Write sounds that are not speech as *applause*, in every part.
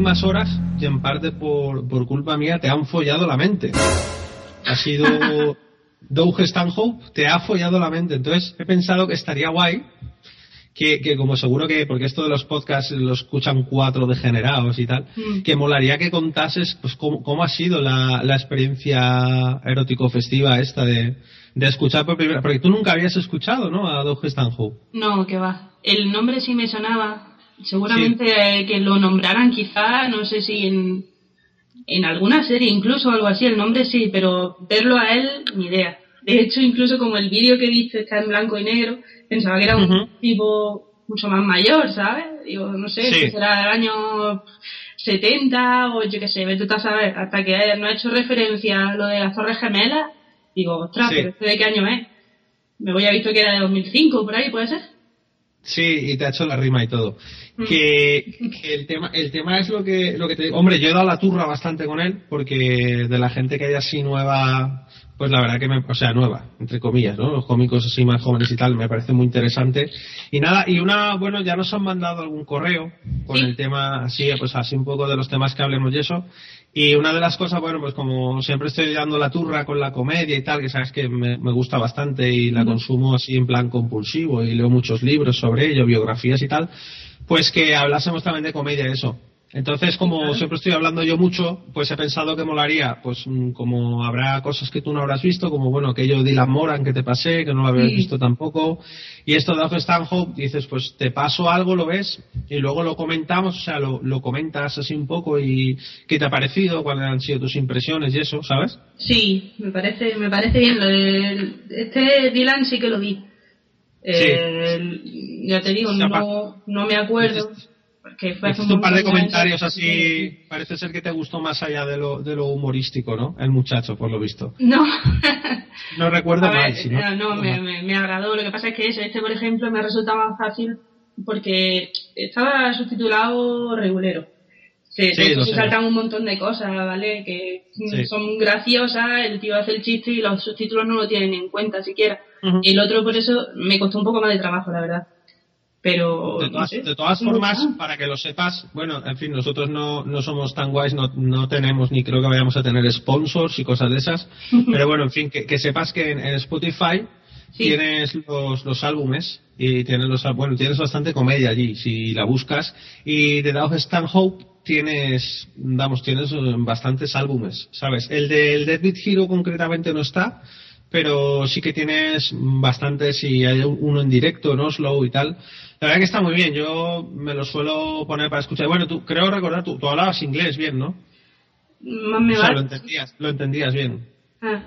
últimas horas, y en parte por, por culpa mía, te han follado la mente. Ha sido *laughs* Doug Stanhope, te ha follado la mente. Entonces he pensado que estaría guay que, que, como seguro que, porque esto de los podcasts lo escuchan cuatro degenerados y tal, Mm. que molaría que contases pues cómo, cómo ha sido la, la experiencia erótico festiva esta de, de escuchar por primera porque tú nunca habías escuchado, ¿no? A Doug Stanhope. No, que va. El nombre sí me sonaba. Seguramente eh, que lo nombraran quizá, no sé si en, en alguna serie incluso algo así, el nombre sí, pero verlo a él, ni idea. De hecho, incluso como el vídeo que viste está en blanco y negro, pensaba que era un tipo mucho más mayor, ¿sabes? Digo, no sé, Sí. que será del año 70 o yo qué sé, vete tú a saber, hasta que no ha hecho referencia a lo de las Torres Gemelas, digo, ostras, Sí. pero ¿este de qué año es? Me voy a visto que era de 2005, por ahí, ¿puede ser? Sí, y te ha hecho la rima y todo. Mm. Que, que el tema el tema es lo que lo que te digo. Hombre, yo he dado la turra bastante con él porque de la gente que hay así nueva, pues la verdad que me, o sea, nueva, entre comillas, ¿no? Los cómicos así más jóvenes y tal, me parece muy interesante. Y nada, y una, bueno, ya nos han mandado algún correo con Sí. el tema así, pues así un poco de los temas que hablemos y eso. Y una de las cosas, bueno, pues como siempre estoy dando la turra con la comedia y tal, que sabes que me, me gusta bastante y la consumo así en plan compulsivo y leo muchos libros sobre ello, biografías y tal, pues que hablásemos también de comedia y eso. Entonces, como siempre estoy hablando yo mucho, pues he pensado que molaría, pues mm, como habrá cosas que tú no habrás visto, como bueno, aquello de Dylan Moran que te pasé, que no lo habías Sí. visto tampoco, y esto de Off Stanhope, dices, pues te paso algo, lo ves, y luego lo comentamos, o sea, lo, lo comentas así un poco y qué te ha parecido, cuáles han sido tus impresiones y eso, ¿sabes? Sí, me parece, me parece bien. Lo de, este Dylan sí que lo vi. Eh, el- ya te digo, no, no me acuerdo. Porque fue hace un par de comentarios así, parece ser que te gustó más allá de lo, de lo humorístico, ¿no? El muchacho, por lo visto. No. *laughs* No recuerdo ver, mal, no. eh, no, me, me, me agradó. Lo que pasa es que ese, este, por ejemplo, me resulta más fácil porque estaba subtitulado regulero. Se, Sí, saltan un montón de cosas, ¿vale? Que mm, Sí. son graciosas, el tío hace el chiste y los subtítulos no lo tienen en cuenta siquiera. Y el otro, por eso, me costó un poco más de trabajo, la verdad. Pero. De no todas, sé, de todas me formas, para que lo sepas, bueno, en fin, nosotros no, no somos tan guays, no, no tenemos ni creo que vayamos a tener sponsors y cosas de esas, *laughs* pero bueno, en fin, que, que sepas que en, en Spotify Sí. tienes los, los álbumes y tienes los bueno, tienes bastante comedia allí si la buscas y de Doug Stanhope tienes, vamos, tienes eh, bastantes álbumes, ¿sabes? El del Dead Beat Hero concretamente no está, pero sí que tienes bastantes y hay uno en directo, ¿no? Slow y tal. La verdad que está muy bien, yo me lo suelo poner para escuchar. Bueno, tú, creo recordar, tú, tú hablabas inglés bien, ¿no? Más me o sea, lo entendías, lo entendías bien. Ah.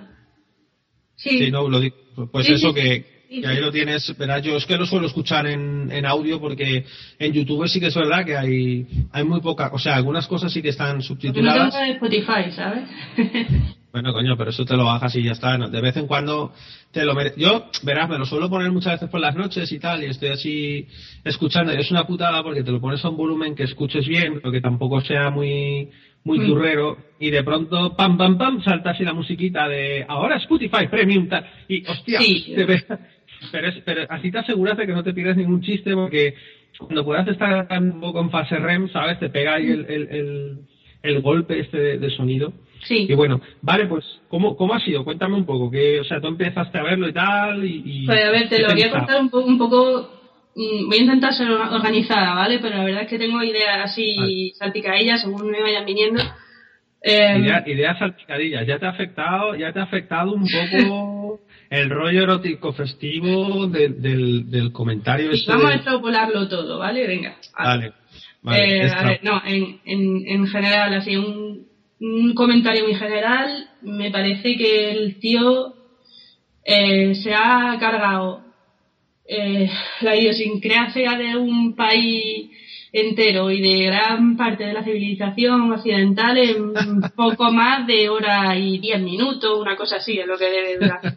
Sí. Sí, no, lo digo. Pues Sí, eso sí, que, que ahí lo tienes, verás, yo es que lo suelo escuchar en, en audio porque en YouTube sí que es verdad que hay, hay muy poca, o sea, algunas cosas sí que están Porque no subtituladas. tengo Spotify, ¿sabes? *laughs* Bueno, coño, pero eso te lo bajas y ya está. De vez en cuando te lo mere- Yo, verás, me lo suelo poner muchas veces por las noches y tal, y estoy así escuchando. y Es una putada porque te lo pones a un volumen que escuches bien, pero que tampoco sea muy muy Mm. turrero, y de pronto, pam, pam, pam, salta así la musiquita de ahora Spotify Premium, tal. Y, hostia, Sí. *laughs* te pero, es- pero así te aseguras de que no te pierdes ningún chiste porque cuando puedas estar un poco en fase REM, ¿sabes? Te pega ahí el, el, el, el golpe este de- de sonido. Sí. Y bueno, vale, pues, ¿cómo, cómo ha sido? Cuéntame un poco, que, o sea, tú empezaste a verlo y tal, y... y Pues a ver, te ¿qué lo voy a contar un, po- un poco. mm, Voy a intentar ser or- organizada, ¿vale? Pero la verdad es que tengo ideas así Vale. salpicadillas según me vayan viniendo. Eh, Idea- ideas salpicadillas, ya te ha afectado, ya te ha afectado un poco *laughs* el rollo erótico festivo del, del, del comentario y este vamos a de- extrapolarlo todo, ¿vale? Venga. Vale, vale, Eh, a extra- ver, no, en, en, en general, así, un, un comentario muy general, me parece que el tío eh, se ha cargado eh, la idiosincrasia de un país entero y de gran parte de la civilización occidental en *laughs* poco más de hora y diez minutos, una cosa así, es lo que debe durar. *laughs*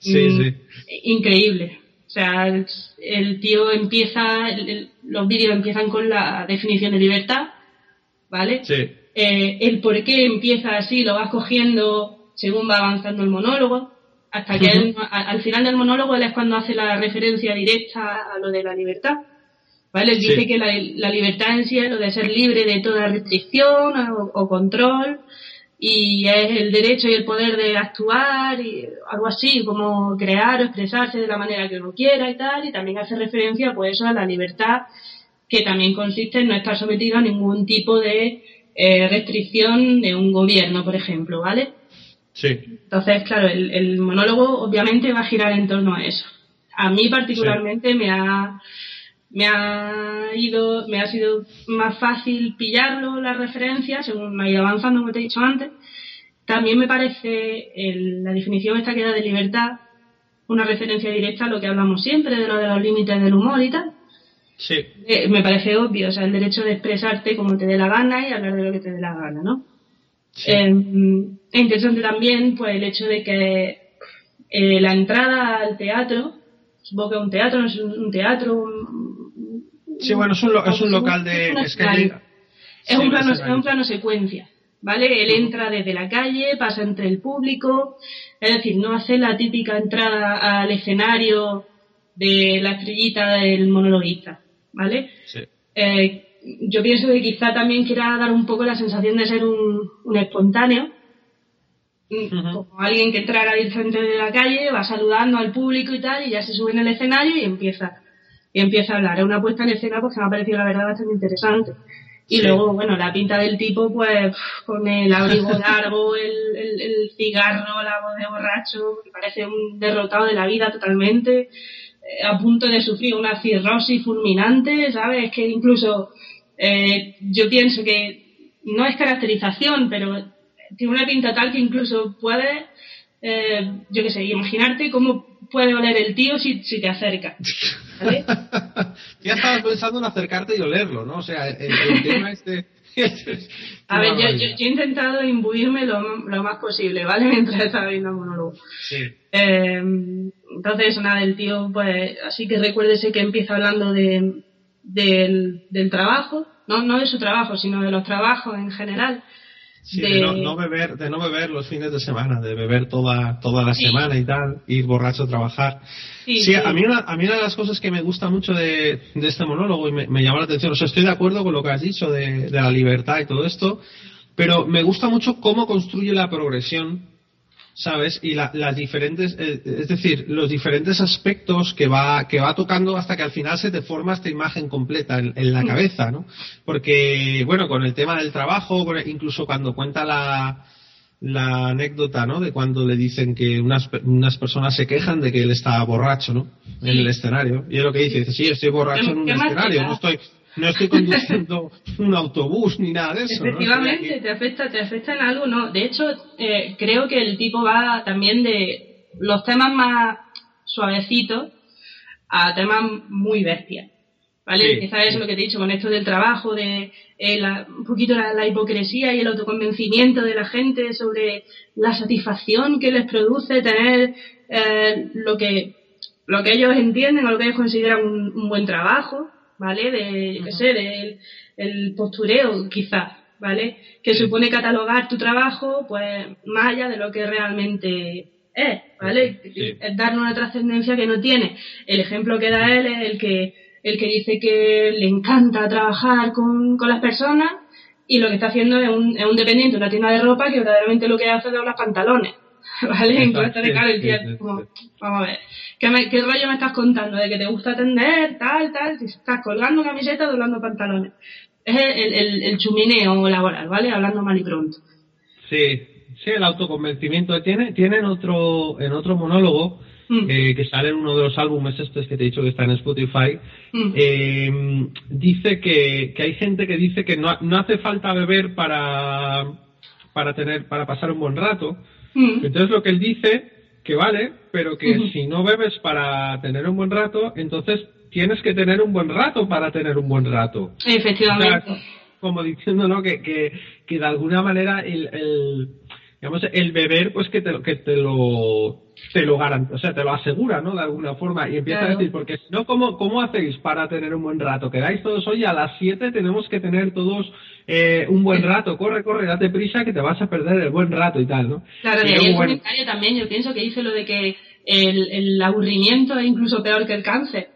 Sí, Mm, sí. Increíble. O sea, el, el tío empieza, el- los vídeos empiezan con la definición de libertad, ¿vale? Sí, Eh, el por qué empieza así lo vas cogiendo según va avanzando el monólogo, hasta que Ujú. él- a- al final del monólogo él es cuando hace la referencia directa a lo de la libertad. ¿Vale? Él dice que la, libertad en sí es lo de ser libre de toda restricción o, control y es el derecho y el poder de actuar y algo así, como crear o expresarse de la manera que uno quiera y tal, y también hace referencia pues eso a la libertad que también consiste en no estar sometido a ningún tipo de eh, restricción de un gobierno, por ejemplo, ¿vale? Sí. Entonces, claro, el, monólogo obviamente va a girar en torno a eso. A mí particularmente me ha me ha ido, me ha sido más fácil pillarlo, las referencias, según me ha ido avanzando, como te he dicho antes. También me parece la definición esta que da de libertad una referencia directa a lo que hablamos siempre, de lo de los límites del humor y tal. Sí. Eh, me parece obvio, o sea, el derecho de expresarte como te dé la gana y hablar de lo que te dé la gana, ¿no? Sí. Eh, es interesante también, pues, el hecho de que eh, la entrada al teatro, supongo que un teatro no es un, teatro, Sí, bueno, es un, es un local de... Es, es, un plano, es un plano secuencia, ¿vale? Él entra desde la calle, pasa entre el público, es decir, no hace la típica entrada al escenario de la estrellita del monologuista, ¿vale? Sí. Eh, yo pienso que quizá también quiera dar un poco la sensación de ser un, un espontáneo, como alguien que entra al frente de la calle, va saludando al público y tal, y ya se sube en el escenario y empieza y empieza a hablar. Es una puesta en escena pues, que me ha parecido la verdad bastante interesante. Y luego, bueno, la pinta del tipo, pues, con el abrigo *laughs* largo, el, el, cigarro, la voz de borracho, me parece un derrotado de la vida totalmente, a punto de sufrir una cirrosis fulminante, ¿sabes? Que incluso eh, yo pienso que no es caracterización, pero tiene una pinta tal que incluso puede, eh, yo qué sé, imaginarte cómo puede oler el tío si, si te acerca. *laughs* ya estabas pensando en acercarte y olerlo, ¿no? O sea, el, tema este... A ver, yo, yo, he intentado imbuirme lo, lo, más posible, ¿vale? *laughs* Mientras estaba viendo el monólogo. Sí. Eh, entonces, nada, el tío, pues, así que recuérdese que empieza hablando de, del, del trabajo, no, no de su trabajo, sino de los trabajos en general. Sí, de... no, beber, de no beber los fines de semana, de beber toda, toda la semana y tal, ir borracho a trabajar. Sí, A, mí una, a mí una de las cosas que me gusta mucho de, de este monólogo y me, me, llama la atención, o sea, estoy de acuerdo con lo que has dicho de, de la libertad y todo esto, pero me gusta mucho cómo construye la progresión ¿sabes? Y la, las diferentes, eh, es decir, los diferentes aspectos que va, que va tocando hasta que al final se te forma esta imagen completa en, en la cabeza, ¿no? Porque, bueno, con el tema del trabajo, incluso cuando cuenta la, la anécdota, ¿no? De cuando le dicen que unas, unas personas se quejan de que él está borracho, ¿no? En el escenario. Y es lo que dice, dice, sí, estoy borracho en un escenario, no estoy, no estoy conduciendo un autobús ni nada de eso. Efectivamente, te afecta, te afecta en algo, ¿no? De hecho, eh, creo que el tipo va también de los temas más suavecitos a temas muy bestias. ¿Vale? Quizás es lo que te he dicho con esto del trabajo, de eh, un poquito la, hipocresía y el autoconvencimiento de la gente sobre la satisfacción que les produce tener eh, lo que lo que ellos entienden o lo que ellos consideran un buen trabajo, ¿vale? De, qué sé, del el postureo, quizás, ¿vale? Que supone catalogar tu trabajo, pues, más allá de lo que realmente es, ¿vale? Es darle una trascendencia que no tiene. El ejemplo que da él es el que, el que dice que le encanta trabajar con, con las personas y lo que está haciendo es un, es un dependiente de una tienda de ropa que verdaderamente lo que hace es doblar pantalones. *laughs* ¿vale? Entonces, de cara el como, vamos a ver, ¿qué, me, ¿qué rollo me estás contando? ¿De que te gusta atender, tal, tal? Estás colgando camiseta, doblando pantalones. Es el, el, el chumineo laboral, ¿vale? Hablando mal y pronto. Sí, sí, el autoconvencimiento. Tiene, tiene en otro, en otro monólogo, mm. eh, que sale en uno de los álbumes estos que te he dicho que está en Spotify, mm. eh, dice que, que hay gente que dice que no, no hace falta beber para, para tener, para pasar un buen rato, Mm. Entonces lo que él dice, que vale, pero que si no bebes para tener un buen rato, entonces tienes que tener un buen rato para tener un buen rato. Efectivamente. como diciendo, ¿no? Que, que, que de alguna manera el, el, digamos, el beber, pues que te, que te lo te lo garantía, o sea, te lo asegura, ¿no? De alguna forma. Y empieza a decir, porque si no, ¿cómo, ¿cómo hacéis para tener un buen rato? Quedáis todos hoy a las 7, tenemos que tener todos eh, un buen rato. Corre, corre, date prisa que te vas a perder el buen rato y tal, ¿no? Claro, y, hay un comentario también, yo pienso que dice lo de que el, el aburrimiento es incluso peor que el cáncer.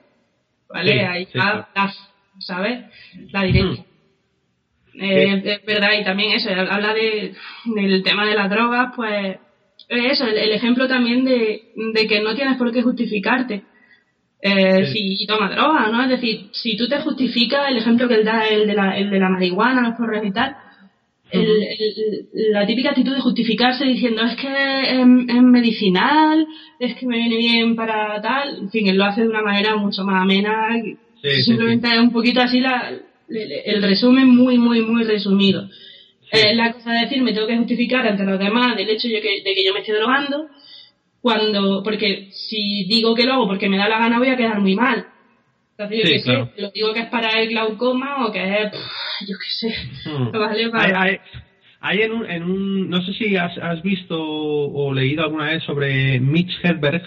¿Vale? Hay, das, ¿sabes? La directa. Hmm. Eh, Es verdad, y también eso, habla de, del tema de las drogas, pues eso, el, el ejemplo también de, de, que no tienes por qué justificarte eh, sí. si tomas droga, ¿no? Es decir, si tú te justificas, el ejemplo que él da, el de la, el de la marihuana, los porros y tal, el, el, la típica actitud de justificarse diciendo es que es, es, medicinal, es que me viene bien para tal, en fin, él lo hace de una manera mucho más amena, Sí, simplemente sí, es un poquito así la, el resumen muy, muy, muy resumido. Eh, la cosa de decir, me tengo que justificar ante los demás del hecho de que, de que yo me estoy drogando, cuando, porque si digo que lo hago porque me da la gana voy a quedar muy mal. Entonces, yo Sí, qué claro. sé, lo digo que es para el glaucoma o que es, pff, yo qué sé, Hmm. *laughs* vale, vale. hay- hay en, un, en un, no sé si has, has visto o leído alguna vez sobre Mitch Hedberg,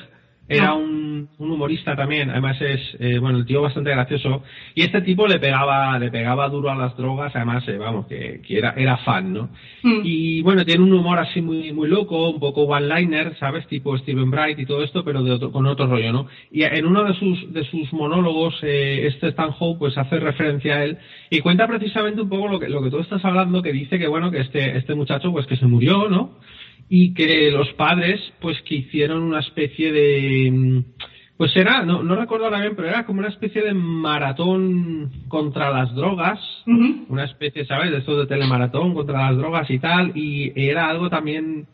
era un, un humorista también, además es, eh, bueno, el tío bastante gracioso, y este tipo le pegaba, le pegaba duro a las drogas, además, eh, vamos, que, que era, era fan, ¿no? Mm. Y bueno, tiene un humor así muy, muy loco, un poco one-liner, ¿sabes? Tipo Steven Bright y todo esto, pero de otro, con otro rollo, ¿no? Y en uno de sus, de sus monólogos, eh, este Stanhope, pues hace referencia a él y cuenta precisamente un poco lo que, lo que tú estás hablando, que dice que bueno, que este, este muchacho, pues que se murió, ¿no? Y que los padres, pues que hicieron una especie de, mm, pues era, no, no recuerdo ahora bien, pero era como una especie de maratón contra las drogas, una especie, ¿sabes? De esto de telemaratón contra las drogas y tal, y era algo también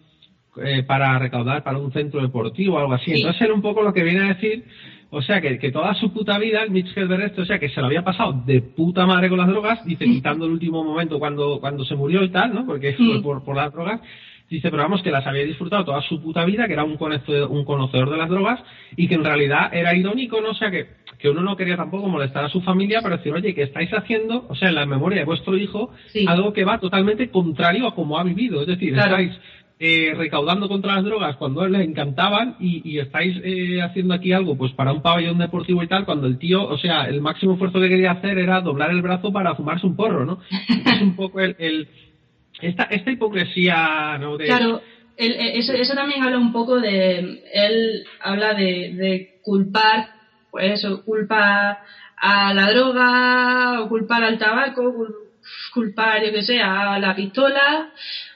eh, para recaudar para un centro deportivo o algo así. Sí. Entonces era un poco lo que viene a decir, o sea, que, que toda su puta vida, el Mitch Hedberg este, o sea, que se lo había pasado de puta madre con las drogas, dice, quitando el último momento cuando, cuando se murió y tal, ¿no? Porque fue por, por las drogas. Dice, pero vamos, que las había disfrutado toda su puta vida, que era un conocedor, un conocedor de las drogas y que en realidad era irónico, ¿no? O sea, que, que uno no quería tampoco molestar a su familia, pero decir, oye, que estáis haciendo, o sea, en la memoria de vuestro hijo, Sí. algo que va totalmente contrario a como ha vivido. Es decir, Claro. estáis eh, recaudando contra las drogas cuando a él le encantaban y, y estáis eh, haciendo aquí algo pues para un pabellón deportivo y tal, cuando el tío, o sea, el máximo esfuerzo que quería hacer era doblar el brazo para fumarse un porro, ¿no? *laughs* es un poco el... el esta, esta hipocresía, ¿no? De, Claro, él- eh, eso, eso también habla un poco de. Él habla de, de culpar, pues eso, culpa a la droga, o culpar al tabaco, cul- culpar, yo que sé, a la pistola,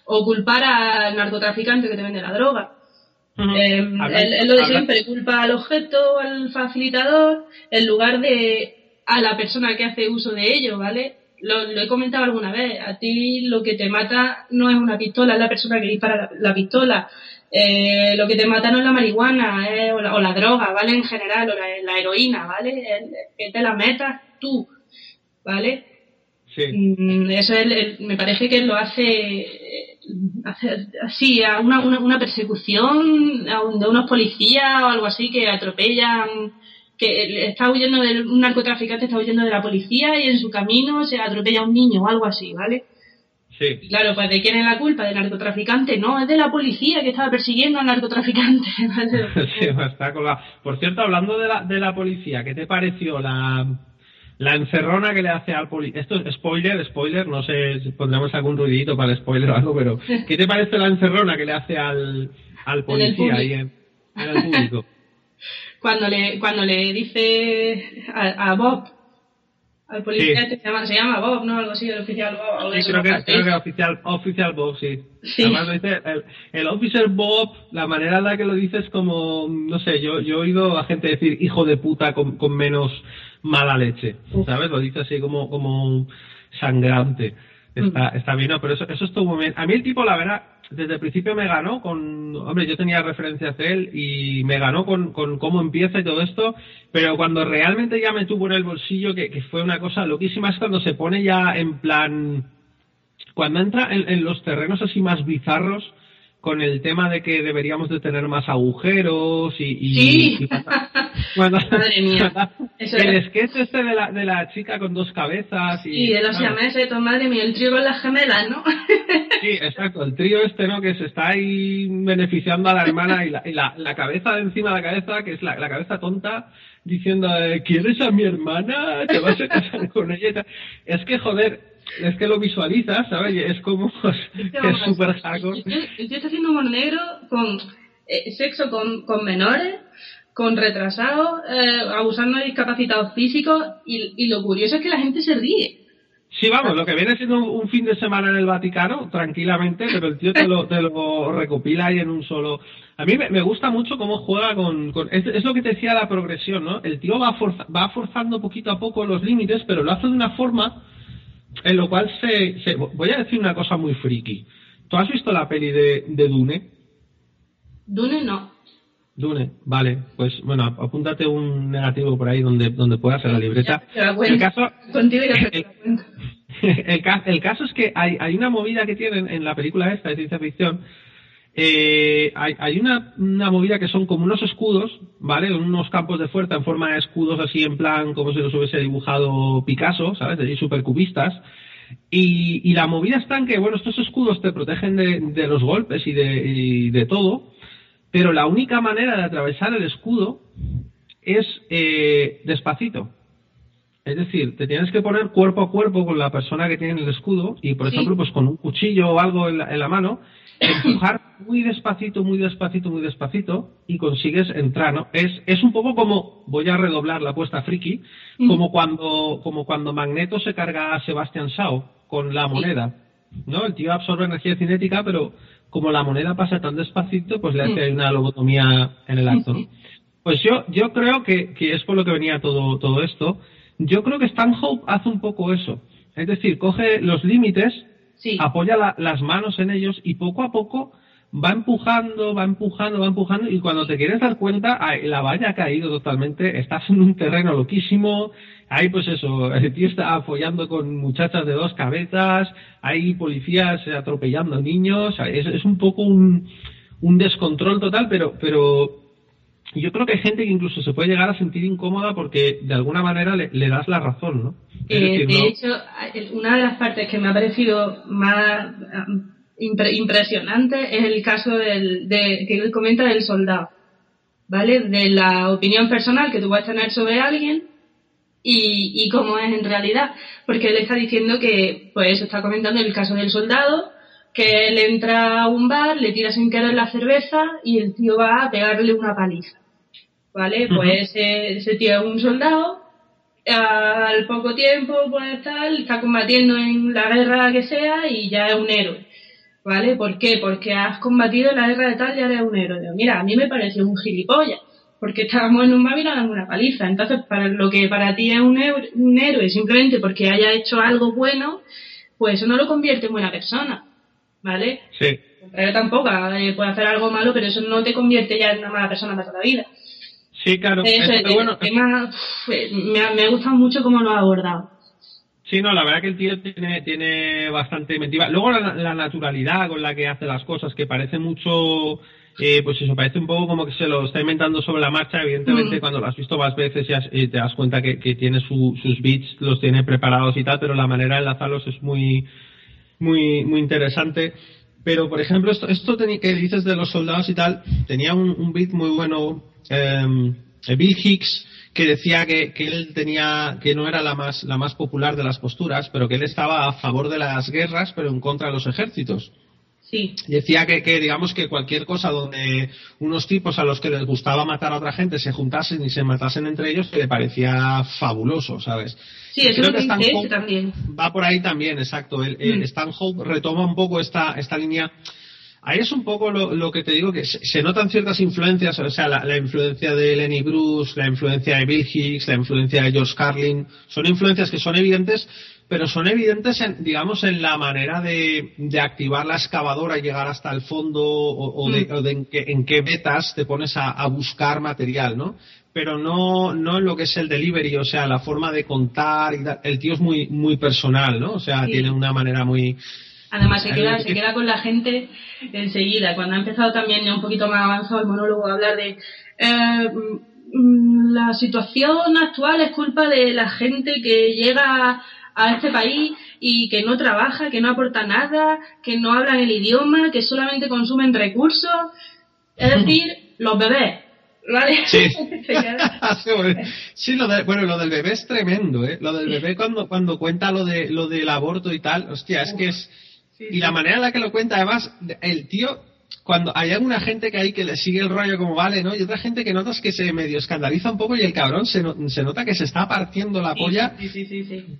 o culpar al narcotraficante que te vende la droga. Eh, Habla- él, él lo de habla- siempre, culpa al objeto, al facilitador, en lugar de a la persona que hace uso de ello, ¿vale? Lo, lo he comentado alguna vez, a ti lo que te mata no es una pistola, es la persona que dispara la, la pistola. Eh, lo que te mata no es la marihuana eh, o, la, o la droga, ¿vale? En general, o la, la heroína, ¿vale? El- que te la metas tú, ¿vale? Sí. Mm, Eso él, él- me parece que lo hace, eh, hace así, a una, una, una persecución de unos policías o algo así que atropellan, que está huyendo de un narcotraficante, está huyendo de la policía y en su camino se atropella a un niño o algo así, ¿vale? Sí. Claro, pues ¿de quién es la culpa? ¿Del narcotraficante? No, es de la policía que estaba persiguiendo al narcotraficante. *laughs* *laughs* Sí, está colgado. Por cierto, hablando de la, de la policía, ¿qué te pareció la, la encerrona que le hace al policía? Esto es spoiler, spoiler, no sé si pondremos algún ruidito para el spoiler o algo, pero ¿qué te parece la encerrona que le hace al, al *laughs* policía ahí en, en el público? Cuando le cuando le dice a, a Bob al policía Sí. se llama se llama Bob no algo así el oficial Bob Sí, creo que, creo que oficial, oficial Bob, sí. Sí. Además lo dice, el, el officer Bob, la manera en la que lo dice es como, no sé, yo, yo he oído a gente decir hijo de puta con, con menos mala leche. ¿sabes? Lo dice así como, como sangrante. Está, está bien, no, pero eso, eso estuvo muy bien. A mí el tipo, la verdad, desde el principio me ganó con, hombre, yo tenía referencias de él y me ganó con, con cómo empieza y todo esto, pero cuando realmente ya me tuvo en el bolsillo, que, que fue una cosa loquísima, es cuando se pone ya en plan, cuando entra en, en los terrenos así más bizarros, con el tema de que deberíamos de tener más agujeros y... y- Sí. *laughs* y cuando- Madre mía. Eso el es. sketch este de la, de la chica con dos cabezas y... y de los claro. siameses tu madre mía el trío con las gemelas no *laughs* Sí, exacto, el trío este, ¿no? Que se está ahí beneficiando a la hermana y la, y la, la cabeza de encima de la cabeza, que es la, la cabeza tonta, diciendo, eh, ¿quieres a mi hermana? ¿Te vas a casar con ella? Es que, joder, es que lo visualizas, ¿sabes? Es como, *laughs* es súper hardcore. el tío está haciendo humor negro con eh, sexo con, con menores con retrasados, eh, abusando de discapacitados físicos, y, y lo curioso es que la gente se ríe. Sí, vamos, lo que viene siendo un, fin de semana en el Vaticano, tranquilamente, pero el tío te lo, te lo recopila ahí en un solo. A mí me, gusta mucho cómo juega con. es, lo que te decía la progresión, ¿no? El tío va, va forzando poquito a poco los límites, pero lo hace de una forma en lo cual se, se. Voy a decir una cosa muy friki. ¿Tú has visto la peli de, de Dune? Dune no. Dune, vale, pues bueno, apúntate un negativo por ahí donde, donde puedas en la libreta. el caso, *laughs* el, caso es que hay, hay una movida que tienen en la película esta de ciencia ficción. Eh, hay, hay una, una, movida que son como unos escudos, ¿vale? Unos campos de fuerza en forma de escudos así en plan como si los hubiese dibujado Picasso, ¿sabes? De super cubistas. Y, y, la movida está en que, bueno, estos escudos te protegen de, de los golpes y de, y de todo, pero la única manera de atravesar el escudo es eh, despacito. Es decir, te tienes que poner cuerpo a cuerpo con la persona que tiene el escudo y, por ejemplo, pues con un cuchillo o algo en la, mano, empujar muy despacito, muy despacito, muy despacito y consigues entrar, ¿no? Es, es un poco como, voy a redoblar la apuesta friki, como cuando, como cuando Magneto se carga a Sebastian Shaw con la moneda, ¿no? El tío absorbe energía cinética, pero como la moneda pasa tan despacito, pues le hace mm. una lobotomía en el acto. Pues yo, yo creo que, que, es por lo que venía todo, todo esto. Yo creo que Stanhope hace un poco eso. Es decir, coge los límites, apoya las manos en ellos y poco a poco va empujando, va empujando, va empujando y cuando te quieres dar cuenta, la valla ha caído totalmente, estás en un terreno loquísimo, hay pues eso, el tío está apoyando con muchachas de dos cabezas, hay policías atropellando niños, es, es un poco un, un descontrol total, pero, pero yo creo que hay gente que incluso se puede llegar a sentir incómoda porque de alguna manera le, das la razón, ¿no? Eh, de hecho, una de las partes que me ha parecido más impresionante es el caso del, de, que él comenta del soldado, ¿vale? De la opinión personal que tú vas a tener sobre alguien y, y cómo es en realidad. Porque él está diciendo que, pues, está comentando el caso del soldado, que él entra a un bar, le tira sin querer la cerveza y el tío va a pegarle una paliza. ¿Vale? Pues ese, tío es un soldado, al poco tiempo, pues tal, está combatiendo en la guerra que sea y ya es un héroe. ¿Vale? ¿Por qué? Porque has combatido en la guerra de tal y eres un héroe. Mira, a mí me pareció un gilipollas, porque estábamos en un bar y dando una paliza. Entonces, para lo que para ti es un, un héroe simplemente porque haya hecho algo bueno, pues eso no lo convierte en buena persona. ¿Vale? Sí. Pero tampoco eh, puede hacer algo malo, pero eso no te convierte ya en una mala persona para toda la vida. Sí, claro. bueno, me, ha, me ha gustado mucho cómo lo ha abordado. Sí, no, la verdad que el tío tiene, tiene bastante inventiva. Luego la, naturalidad con la que hace las cosas, que parece mucho, eh, pues eso, parece un poco como que se lo está inventando sobre la marcha. Evidentemente, mm. cuando lo has visto más veces ya te das cuenta que, tiene sus beats, los tiene preparados y tal, pero la manera de enlazarlos es muy, muy, muy interesante. Pero, por ejemplo, esto, esto que dices de los soldados y tal, tenía un, un beat muy bueno, eh, Bill Hicks, que decía que, que, él tenía que no era la más la más popular de las posturas, pero que él estaba a favor de las guerras, pero en contra de los ejércitos. Sí. Decía que, que, digamos que cualquier cosa donde unos tipos a los que les gustaba matar a otra gente se juntasen y se matasen entre ellos le parecía fabuloso, ¿sabes? Sí, eso Creo que también. Va por ahí también, exacto. El, mm. Stanhope retoma un poco esta, esta línea Ahí es un poco lo, que te digo, que se, notan ciertas influencias, o sea, la, influencia de Lenny Bruce, la influencia de Bill Hicks, la influencia de George Carlin, son influencias que son evidentes, pero son evidentes, en, digamos, en la manera de, activar la excavadora y llegar hasta el fondo o, de, mm. en, qué, vetas te pones a, buscar material, ¿no? Pero no, no en lo que es el delivery, o sea, la forma de contar, el tío es muy, muy personal, ¿no? O sea, tiene una manera muy, Además, se queda, se queda con la gente enseguida. Cuando ha empezado también ya un poquito más avanzado el monólogo a hablar de eh, mm, la situación actual es culpa de la gente que llega a este país y que no trabaja, que no aporta nada, que no hablan el idioma, que solamente consumen recursos. Es decir, los bebés. ¿Vale? Sí. *laughs* *laughs* sí, lo bueno, lo del bebé es tremendo, ¿eh? Lo del bebé cuando, cuando cuenta lo, de, lo del aborto y tal, hostia, es que es y la manera en la que lo cuenta, además, el tío cuando hay alguna gente que hay que le sigue el rollo como vale, ¿no? Y otra gente que notas que se medio escandaliza un poco y el cabrón se, se nota que se está partiendo la polla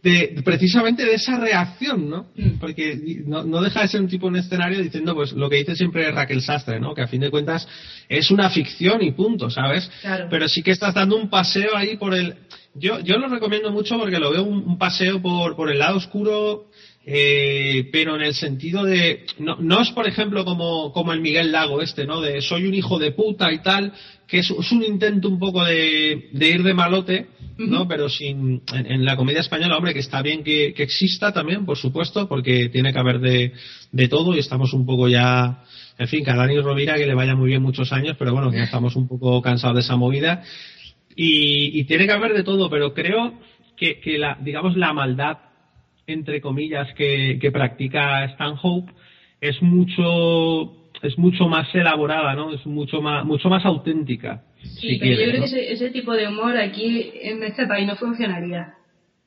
de precisamente de esa reacción, ¿no? Mm. Porque no, no, deja de ser un tipo en escenario diciendo pues lo que dice siempre Raquel Sastre, ¿no? Que a fin de cuentas es una ficción y punto, ¿sabes? Pero sí que estás dando un paseo ahí por el yo, yo lo recomiendo mucho porque lo veo un, paseo por, por el lado oscuro eh, pero en el sentido de no, no es por ejemplo como, como el Miguel Lago este no de soy un hijo de puta y tal que es, un intento un poco de, de ir de malote no pero sin en, la comedia española hombre que está bien que, que, exista también por supuesto porque tiene que haber de, de todo y estamos un poco ya en fin que a Dani Rovira que le vaya muy bien muchos años pero bueno que ya estamos un poco cansados de esa movida. Y, y tiene que haber de todo pero creo que, que la digamos la maldad entre comillas, que, que practica Stanhope es mucho es mucho más elaborada, ¿no? Es mucho más mucho más auténtica. Sí, pero yo creo que ese, tipo de humor aquí en este país no funcionaría.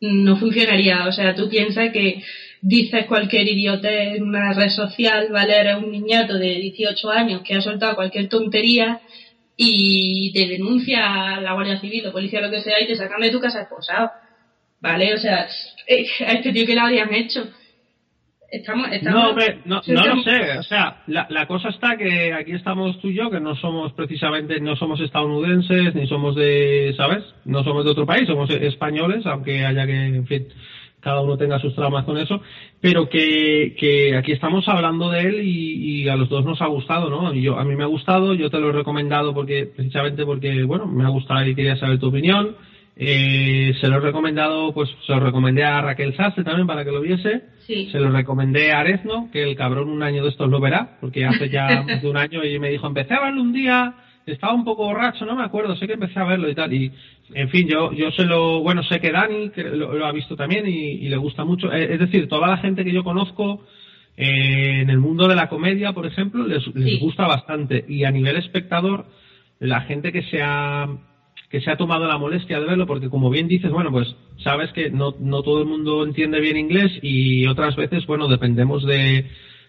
No funcionaría. O sea, tú piensas que dices cualquier idiotez en una red social, ¿vale? Eres un niñato de 18 años que ha soltado cualquier tontería y te denuncia la Guardia Civil o policía, lo que sea, y te sacan de tu casa esposado. ¿Vale? O sea, eh, a *laughs* este tío que le habrían hecho. Estamos, no, no, no lo sé. O sea, la, la, cosa está que aquí estamos tú y yo, que no somos precisamente, no somos estadounidenses, ni somos de, ¿sabes? No somos de otro país, somos españoles, aunque haya que, en fin, cada uno tenga sus traumas con eso, pero que, que aquí estamos hablando de él y, y, a los dos nos ha gustado, ¿no? Yo, a mí me ha gustado, yo te lo he recomendado porque, precisamente porque, bueno, me ha gustado y quería saber tu opinión eh, se lo he recomendado, pues se lo recomendé a Raquel Sastre también para que lo viese. Se lo recomendé a Arezno, que el cabrón un año de estos lo verá, porque hace ya *laughs* más de un año y me dijo, empecé a verlo un día, estaba un poco borracho, no me acuerdo, sé que empecé a verlo y tal. Y, en fin, yo, yo se lo, bueno, sé que Dani que lo, ha visto también y, le gusta mucho. Eh, es decir, toda la gente que yo conozco eh, en el mundo de la comedia, por ejemplo, les, les gusta bastante. Y a nivel espectador, la gente que se ha que se ha tomado la molestia de verlo, porque como bien dices, bueno, pues sabes que no, no todo el mundo entiende bien inglés y otras veces, bueno, dependemos de,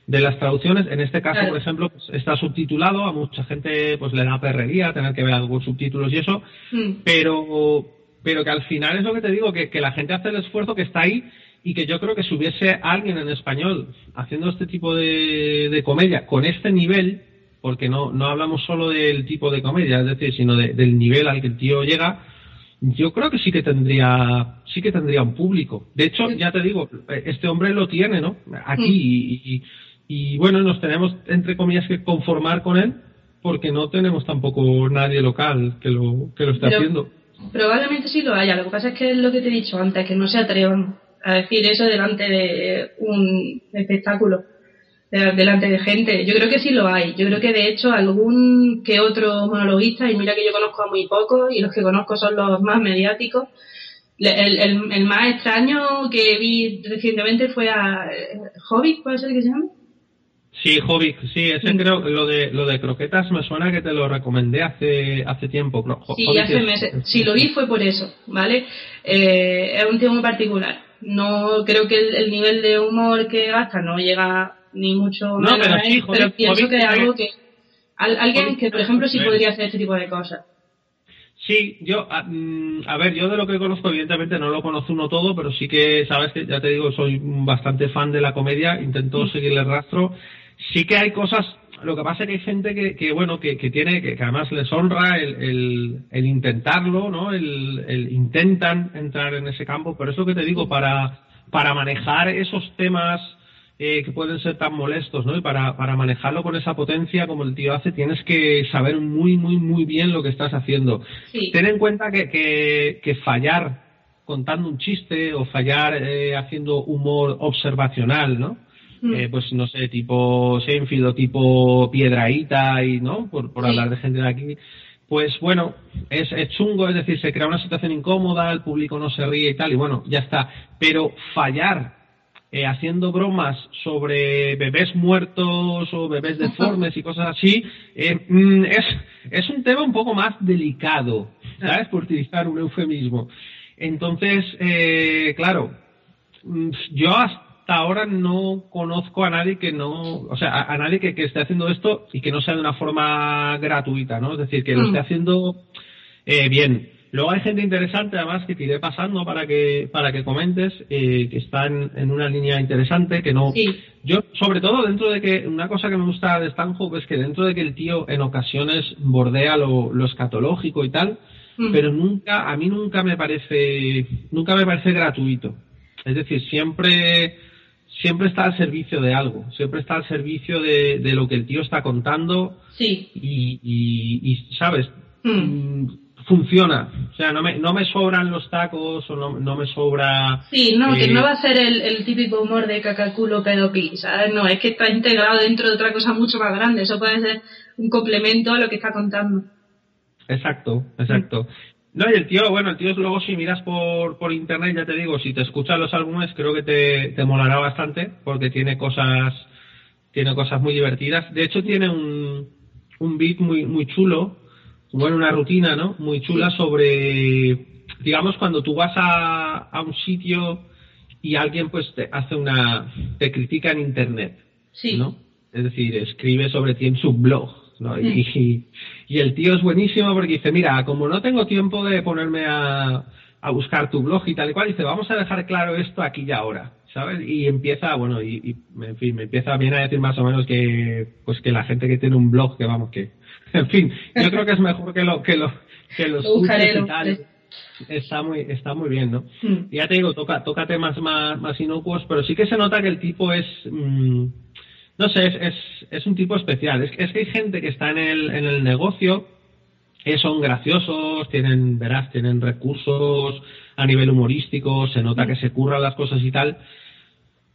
de las traducciones. En este caso, por ejemplo, pues, está subtitulado, a mucha gente pues le da perrería tener que ver algo subtítulos y eso, mm. pero, pero que al final es lo que te digo, que, que la gente hace el esfuerzo que está ahí y que yo creo que si hubiese alguien en español haciendo este tipo de, de comedia con este nivel, porque no, no hablamos solo del tipo de comedia, es decir, sino del nivel al que el tío llega, yo creo que sí que tendría, sí que tendría un público. De hecho, ya te digo, este hombre lo tiene, ¿no? Aquí y, y, bueno, nos tenemos entre comillas que conformar con él porque no tenemos tampoco nadie local que lo que lo esté haciendo. Probablemente sí lo haya. Lo que pasa es que es lo que te he dicho antes, que no se atrevan a decir eso delante de un espectáculo delante de gente. Yo creo que sí lo hay. Yo creo que de hecho algún que otro monologuista, y mira que yo conozco a muy pocos, y los que conozco son los más mediáticos. El, el, más extraño que vi recientemente fue a eh, Hobbit, ¿puede ser que se llama? Sí, Hobbit, sí, ese mm. creo, lo de, lo de croquetas me suena que te lo recomendé hace, hace tiempo. sí, hace meses. Si lo vi fue por eso, ¿vale? Eh, es un tema muy particular. No, creo que el, el nivel de humor que gasta no llega ni mucho no, pero, sí, pero pienso que es algo que alguien que por ejemplo sí podría hacer este tipo de cosas Sí, yo, a, mm, a, ver, yo de lo que conozco, evidentemente no lo conozco uno todo, pero sí que, sabes que, ya te digo, soy bastante fan de la comedia, intento mm. seguirle el rastro. Sí que hay cosas, lo que pasa es que hay gente que, que bueno, que, que tiene, que, además les honra el, el, el intentarlo, ¿no? El, el, intentan entrar en ese campo, pero eso que te digo, para, para manejar esos temas eh, que pueden ser tan molestos, ¿no? Y para, para manejarlo con esa potencia como el tío hace, tienes que saber muy, muy, muy bien lo que estás haciendo. Ten en cuenta que, que, que, fallar contando un chiste o fallar eh, haciendo humor observacional, ¿no? Mm. Eh, pues no sé, tipo Seinfeld o tipo Piedraíta y, ¿no? Por, por hablar de gente de aquí. Pues bueno, es, es chungo, es decir, se crea una situación incómoda, el público no se ríe y tal, y bueno, ya está. Pero fallar eh, haciendo bromas sobre bebés muertos o bebés deformes y cosas así, eh, mm, es, es un tema un poco más delicado, ¿sabes? Por utilizar un eufemismo. Entonces, eh, claro, mm, yo hasta ahora no conozco a nadie que no, o sea, a, nadie que, esté haciendo esto y que no sea de una forma gratuita, ¿no? Es decir, que lo mm. esté haciendo eh, bien. Luego hay gente interesante, además, que te iré pasando para que para que comentes, eh, que está en, una línea interesante, que no... Yo, sobre todo, dentro de que una cosa que me gusta de Stanhope es que dentro de que el tío en ocasiones bordea lo, lo escatológico y tal, mm. pero nunca, a mí nunca me parece, nunca me parece gratuito. Es decir, siempre siempre está al servicio de algo, siempre está al servicio de, de lo que el tío está contando. Sí. Y, y, ¿sabes? Mm. Mm, funciona. O sea, no me, no me sobran los tacos o no, no me sobra... Sí, no, que no va a ser el, el típico humor de cacaculo pedopi, ¿sabes? No, es que está integrado dentro de otra cosa mucho más grande. Eso puede ser un complemento a lo que está contando. Exacto, exacto. No, y el tío, bueno, el tío luego si miras por, por internet, ya te digo, si te escuchas los álbumes, creo que te, te molará bastante, porque tiene cosas, tiene cosas muy divertidas. De hecho, tiene un, un beat muy, muy chulo, bueno, una rutina, ¿no? Muy chula sobre, digamos, cuando tú vas a, a un sitio y alguien pues te hace una, te critica en internet, sí. ¿no? Es decir, escribe sobre ti en su blog, ¿no? Y, y, el tío es buenísimo porque dice, mira, como no tengo tiempo de ponerme a, a buscar tu blog y tal y cual, dice, vamos a dejar claro esto aquí y ahora, ¿sabes? Y empieza, bueno, y, y en fin, me empieza bien a decir más o menos que, pues que la gente que tiene un blog, que vamos, que, en fin, yo creo que es mejor que lo, que lo, que los está muy está muy bien no mm. ya te digo toca toca temas más más inocuos pero sí que se nota que el tipo es mm, no sé, es, es, un tipo especial. Es, es, que hay gente que está en el, en el negocio, que son graciosos, tienen, verás, tienen recursos a nivel humorístico, se nota que se curran las cosas y tal,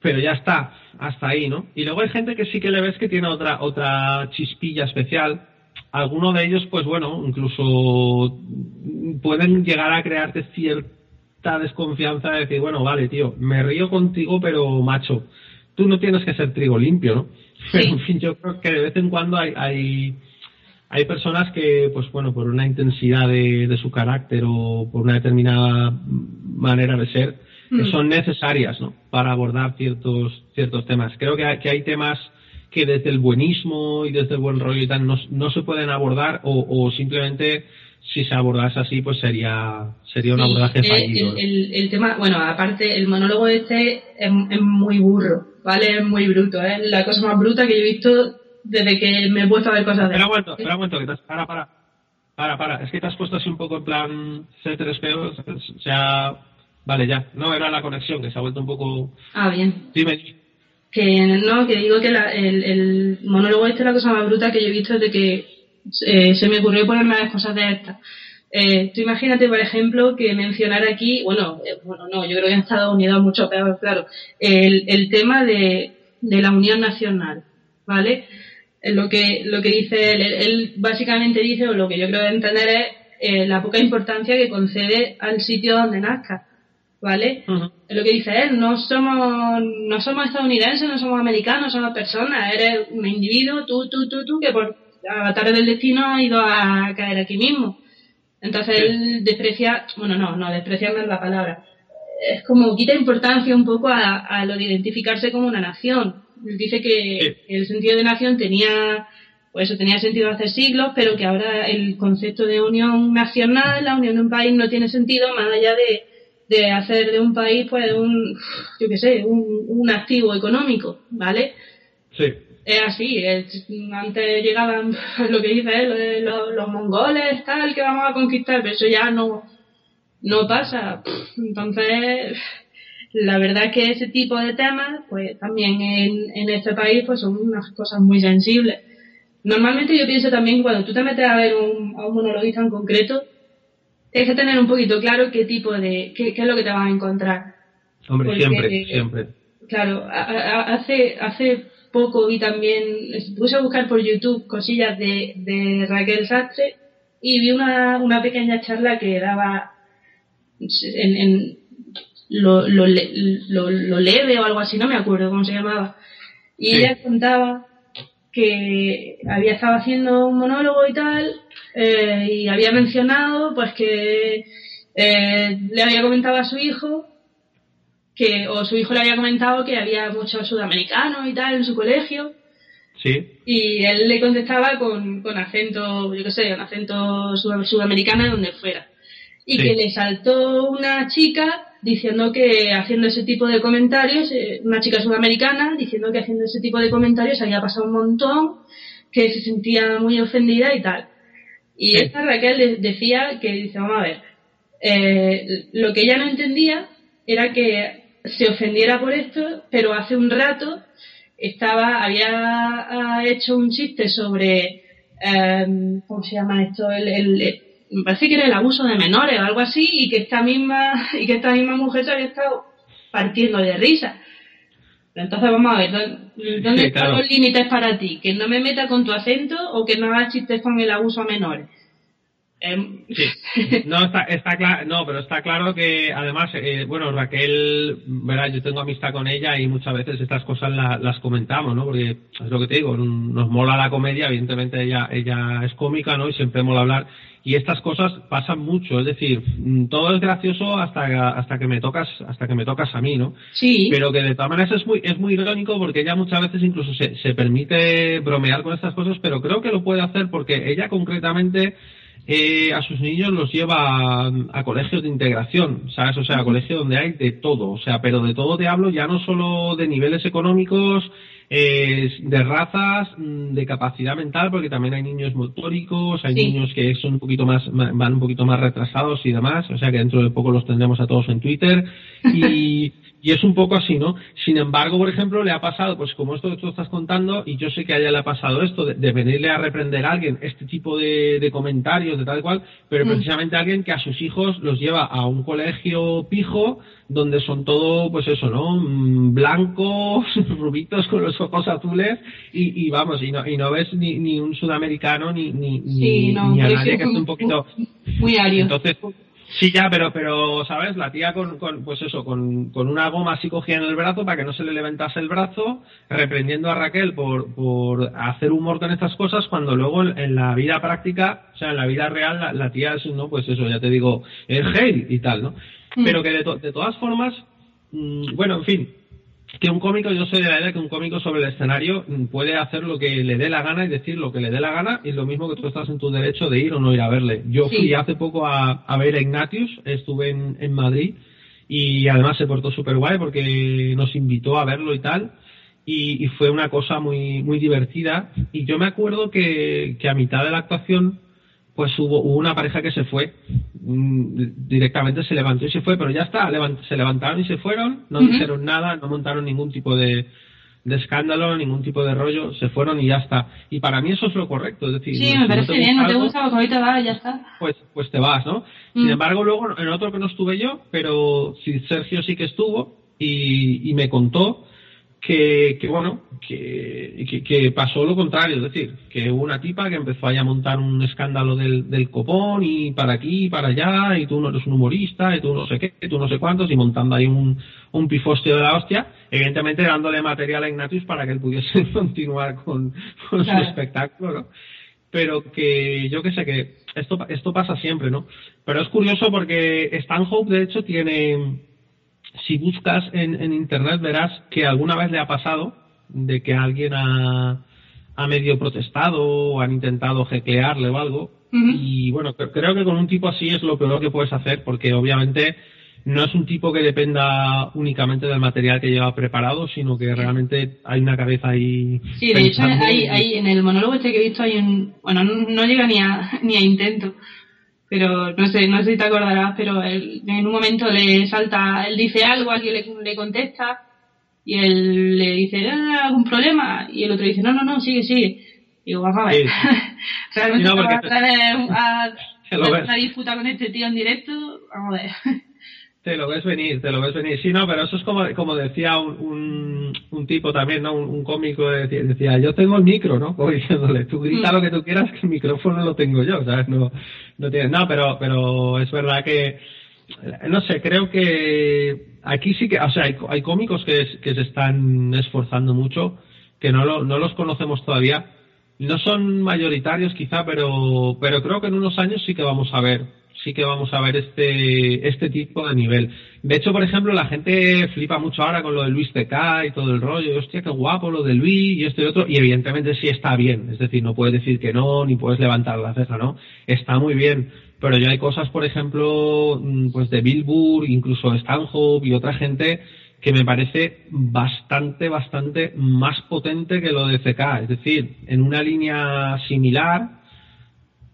pero ya está, hasta ahí, ¿no? Y luego hay gente que sí que le ves que tiene otra, otra chispilla especial. Algunos de ellos, pues bueno, incluso pueden llegar a crearte cierta desconfianza de decir, bueno, vale, tío, me río contigo, pero macho, tú no tienes que ser trigo limpio, ¿no? Pero *laughs* en fin, yo creo que de vez en cuando hay, hay, hay personas que, pues bueno, por una intensidad de, de su carácter o por una determinada manera de ser, que mm. son necesarias, ¿no? Para abordar ciertos, ciertos temas. Creo que hay, que hay temas que desde el buenismo y desde el buen rollo y tal no, no se pueden abordar o, o simplemente si se abordase así, pues sería sería un abordaje fallido. El, el, tema, bueno, aparte, el monólogo este es, es, muy burro, ¿vale? Es muy bruto, es la cosa más bruta que yo he visto desde que me he puesto a ver cosas de Espera un momento, espera un momento, que te para, para. Para, para, es que te has puesto así un poco en plan C3PO, o sea, vale, ya, no, era la conexión, que se ha vuelto un poco... Ah, bien. Dime. Que no, que digo que la, el, el monólogo este es la cosa más bruta que yo he visto desde que eh, se me ocurrió ponerme las cosas de estas. Eh, tú imagínate, por ejemplo, que mencionar aquí, bueno, eh, bueno, no, yo creo que en Estados Unidos mucho peor, claro, el, el tema de, de la unión nacional, ¿vale? Eh, lo que, lo que dice él, él, básicamente dice, o lo que yo creo entender es la poca importancia que concede al sitio donde nazca, ¿vale? Lo que dice él, no somos, no somos estadounidenses, no somos americanos, somos personas, eres un individuo, tú, tú, tú, tú, que por Avatar del Destino ha ido a caer aquí mismo. Entonces él desprecia, bueno, no, no, despreciar no es la palabra. Es como quita importancia un poco a, lo de identificarse como una nación. Él dice que el sentido de nación tenía, pues eso tenía sentido hace siglos, pero que ahora el concepto de unión nacional, la unión de un país no tiene sentido más allá de, de hacer de un país, pues, un, yo qué sé, un, un activo económico, ¿vale? Sí es así. antes llegaban *laughs* lo que dice él, los, mongoles, tal, que vamos a conquistar, pero eso ya no, no pasa. Entonces, la verdad es que ese tipo de temas, pues también en, en este país, pues son unas cosas muy sensibles. Normalmente yo pienso también cuando tú te metes a ver un, a un monologuista en concreto, tienes que tener un poquito claro qué tipo de, qué, qué es lo que te vas a encontrar. Hombre, siempre, siempre. Claro, hace, hace poco vi también, puse a buscar por YouTube cosillas de, de Raquel Sastre y vi una, una pequeña charla que daba en, en lo, lo, lo, leve o algo así, no me acuerdo cómo se llamaba. Y ella contaba que había estado haciendo un monólogo y tal, eh, y había mencionado pues que eh, le había comentado a su hijo que, o su hijo le había comentado que había muchos sudamericanos y tal en su colegio. Sí. Y él le contestaba con, con acento, yo qué sé, un acento sudamericano de donde fuera. Y que le saltó una chica diciendo que haciendo ese tipo de comentarios, eh, una chica sudamericana diciendo que haciendo ese tipo de comentarios había pasado un montón, que se sentía muy ofendida y tal. Y esta Raquel decía que, dice, vamos a ver, eh, lo que ella no entendía era que se ofendiera por esto, pero hace un rato estaba, había hecho un chiste sobre, em, ¿cómo se llama esto? El, me parece que era el abuso de menores o algo así, y que esta misma, *laughs* y que esta misma mujer se había estado partiendo de risa. Entonces vamos a ver, ¿dónde, están los límites para ti? ¿Que no me meta con tu acento o que no hagas chistes con el abuso a menores? Em, sí. No, está, está claro, no, pero está claro que además, eh, bueno, Raquel, verdad, yo tengo amistad con ella y muchas veces estas cosas las comentamos, ¿no? Porque es lo que te digo, nos mola la comedia, evidentemente ella, ella es cómica, ¿no? Y siempre mola hablar. Y estas cosas pasan mucho, es decir, mm, todo es gracioso hasta, hasta que me tocas, hasta que me tocas a mí, ¿no? Sí. Pero que de todas maneras es muy, es muy irónico porque ella muchas veces incluso se, se permite bromear con estas cosas, pero creo que lo puede hacer porque ella concretamente eh, a sus niños los lleva a, colegios de integración, ¿sabes? O sea, a colegios donde hay de todo, o sea, pero de todo te hablo ya no solo de niveles económicos, eh, de razas, mm, de capacidad mental, porque también hay niños motóricos, hay niños que son un poquito más, van un poquito más retrasados y demás, o sea que dentro de poco los tendremos a todos en Twitter. *laughs* Y, y es un poco así, ¿no? Sin embargo, por ejemplo, le ha pasado, pues como esto que tú estás contando, y yo sé que a ella le ha pasado esto, de, venirle a reprender a alguien este tipo de, comentarios, de tal cual, pero mm. precisamente alguien que a sus hijos los lleva a un colegio pijo, donde son todo, pues eso, ¿no? Mm, blancos, *laughs* rubitos con los ojos azules, y, vamos, y no, y no ves ni, ni un sudamericano, ni, ni, ni, a nadie que esté un poquito... Muy ario. Entonces, Sí, ya, pero, pero, ¿sabes? La tía con, con pues eso, con, con, una goma así cogida en el brazo para que no se le levantase el brazo, reprendiendo a Raquel por, por hacer humor con estas cosas, cuando luego en, la vida práctica, o sea, en la vida real, la, tía es, ¿no? Pues eso, ya te digo, es hate y tal, ¿no? Mm. Pero que de, de todas formas, mm, bueno, en fin, que un cómico, yo soy de la idea que un cómico sobre el escenario puede hacer lo que le dé la gana y decir lo que le dé la gana y lo mismo que tú estás en tu derecho de ir o no ir a verle. Yo fui hace poco a, ver a Ignatius, estuve en, Madrid y además se portó súper guay porque nos invitó a verlo y tal y, fue una cosa muy, muy divertida y yo me acuerdo que, que a mitad de la actuación pues hubo, una pareja que se fue, mm, directamente se levantó y se fue, pero ya está, se levantaron y se fueron, no dijeron nada, no montaron ningún tipo de, escándalo, ningún tipo de rollo, se fueron y ya está. Y para mí eso es lo correcto, es decir, sí, me parece bien, no te gusta, pues ahorita vas, ya está. Pues, pues te vas, ¿no? Sin mm. embargo, luego en otro que no estuve yo, pero sí, Sergio sí que estuvo y, y me contó que, que bueno, que, que, pasó lo contrario, es decir, que hubo una tipa que empezó a montar un escándalo del, del copón y para aquí y para allá, y tú no eres un humorista, y tú no sé qué, y tú no sé cuántos, y montando ahí un, un pifostio de la hostia, evidentemente dándole material a Ignatius para que él pudiese *laughs* continuar con, con su espectáculo, ¿no? Pero que yo que sé que esto, esto pasa siempre, ¿no? Pero es curioso porque Stanhope, de hecho, tiene si buscas en, internet verás que alguna vez le ha pasado de que alguien ha, ha medio protestado o han intentado jeclearle o algo. Y bueno, creo que con un tipo así es lo peor que puedes hacer porque obviamente no es un tipo que dependa únicamente del material que lleva preparado, sino que realmente hay una cabeza ahí. Sí, de hecho, hay, en el monólogo este que he visto hay un. Bueno, no, llega ni a, *laughs* ni a intento pero no sé, no sé si te acordarás, pero él, en un momento le salta, él dice algo, alguien le, le contesta y él le dice, ¿Ah, ¿algún problema? Y el otro dice, no, no, no, sigue, sigue. Y digo, vamos a ver. *laughs* Realmente no, a traer a, *laughs* una disputa con este tío en directo, vamos a ver. Te lo ves venir, te lo ves venir. Sí, no, pero eso es como, como decía un, un, tipo también, ¿no? Un, cómico decía, decía, yo tengo el micro, ¿no? Como diciéndole, tú grita mm. lo que tú quieras, que el micrófono lo tengo yo, ¿sabes? No, no tienes, no, pero, pero es verdad que, no sé, creo que aquí sí que, o sea, hay, hay cómicos que, que se están esforzando mucho, que no, lo, no los conocemos todavía. No son mayoritarios quizá, pero, pero creo que en unos años sí que vamos a ver sí que vamos a ver este, este tipo de nivel. De hecho, por ejemplo, la gente flipa mucho ahora con lo de Luis TK y todo el rollo. Hostia, qué guapo lo de Luis y esto y otro. Y evidentemente sí está bien. Es decir, no puedes decir que no, ni puedes levantar la ceja, ¿no? Está muy bien. Pero ya hay cosas, por ejemplo, mm, pues de Billboard, incluso Stanhope y otra gente que me parece bastante, bastante más potente que lo de CK. Es decir, en una línea similar,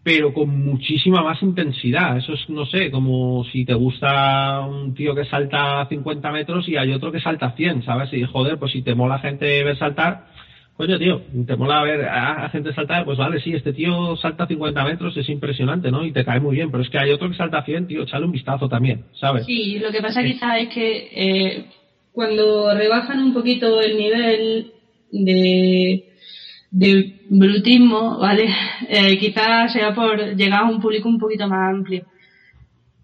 pero con muchísima más intensidad. Eso es, no sé, como si te gusta un tío que salta 50 metros y hay otro que salta 100, ¿sabes? Y joder, pues si te mola gente ver saltar, coño, tío, te mola ver a, gente saltar, pues vale, sí, este tío salta 50 metros, es impresionante, ¿no? Y te cae muy bien, pero es que hay otro que salta 100, tío, echale un vistazo también, ¿sabes? Sí, lo que pasa quizás es que eh, cuando rebajan un poquito el nivel de de brutismo, ¿vale? Eh, quizás sea por llegar a un público un poquito más amplio.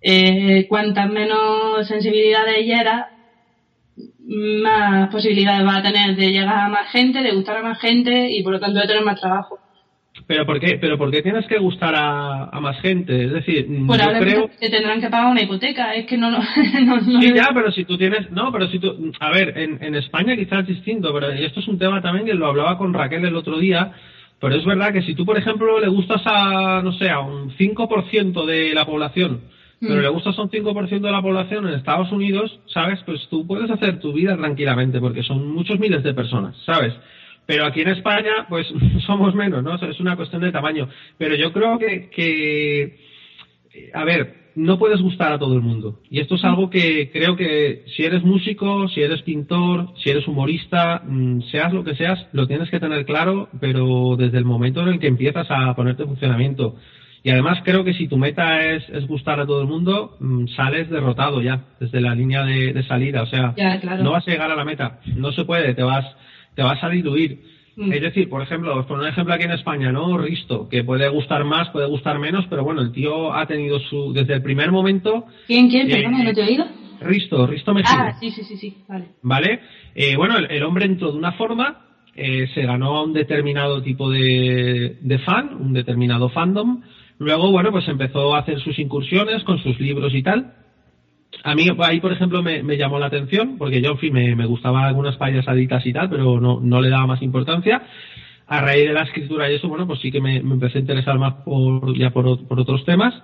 Eh, cuantas menos sensibilidades hiera, más posibilidades va a tener de llegar a más gente, de gustar a más gente y por lo tanto de tener más trabajo. Pero ¿por qué, pero por qué tienes que gustar a, más gente? Es decir, pues yo creo que tendrán que pagar una hipoteca, es que no, *laughs* no, Sí, ya, pero si tú tienes, no, pero si tú, a ver, en, en España quizás es distinto, pero esto es un tema también que lo hablaba con Raquel el otro día, pero es verdad que si tú, por ejemplo, le gustas a, no sé, a un 5% de la población, pero mm. le gustas a un 5% de la población en Estados Unidos, ¿sabes? Pues tú puedes hacer tu vida tranquilamente, porque son muchos miles de personas, ¿sabes? Pero aquí en España, pues *laughs* somos menos, ¿no? Es una cuestión de tamaño. Pero yo creo que, que, a ver, no puedes gustar a todo el mundo. Y esto es algo que creo que si eres músico, si eres pintor, si eres humorista, mm, seas lo que seas, lo tienes que tener claro, pero desde el momento en el que empiezas a ponerte en funcionamiento. Y además creo que si tu meta es, es gustar a todo el mundo, mm, sales derrotado ya, desde la línea de, salida. O sea, no vas a llegar a la meta. No se puede, te vas te vas a diluir. Mm. Es decir, por ejemplo, por un ejemplo aquí en España, ¿no? Risto, que puede gustar más, puede gustar menos, pero bueno, el tío ha tenido su, desde el primer momento... ¿Quién, quién? Eh, Perdón, no te he oído. Risto, Risto Mejía. Ah, sí, sí, sí, sí, vale. ¿Vale? Eh, bueno, el, hombre entró de una forma, eh, se ganó a un determinado tipo de, de fan, un determinado fandom, luego, bueno, pues empezó a hacer sus incursiones con sus libros y tal, a mí ahí, por ejemplo, me, llamó la atención, porque yo, en fin, me, me gustaban algunas payasaditas y tal, pero no, no le daba más importancia. A raíz de la escritura y eso, bueno, pues sí que me, empecé a interesar más por, ya por, por, otros temas.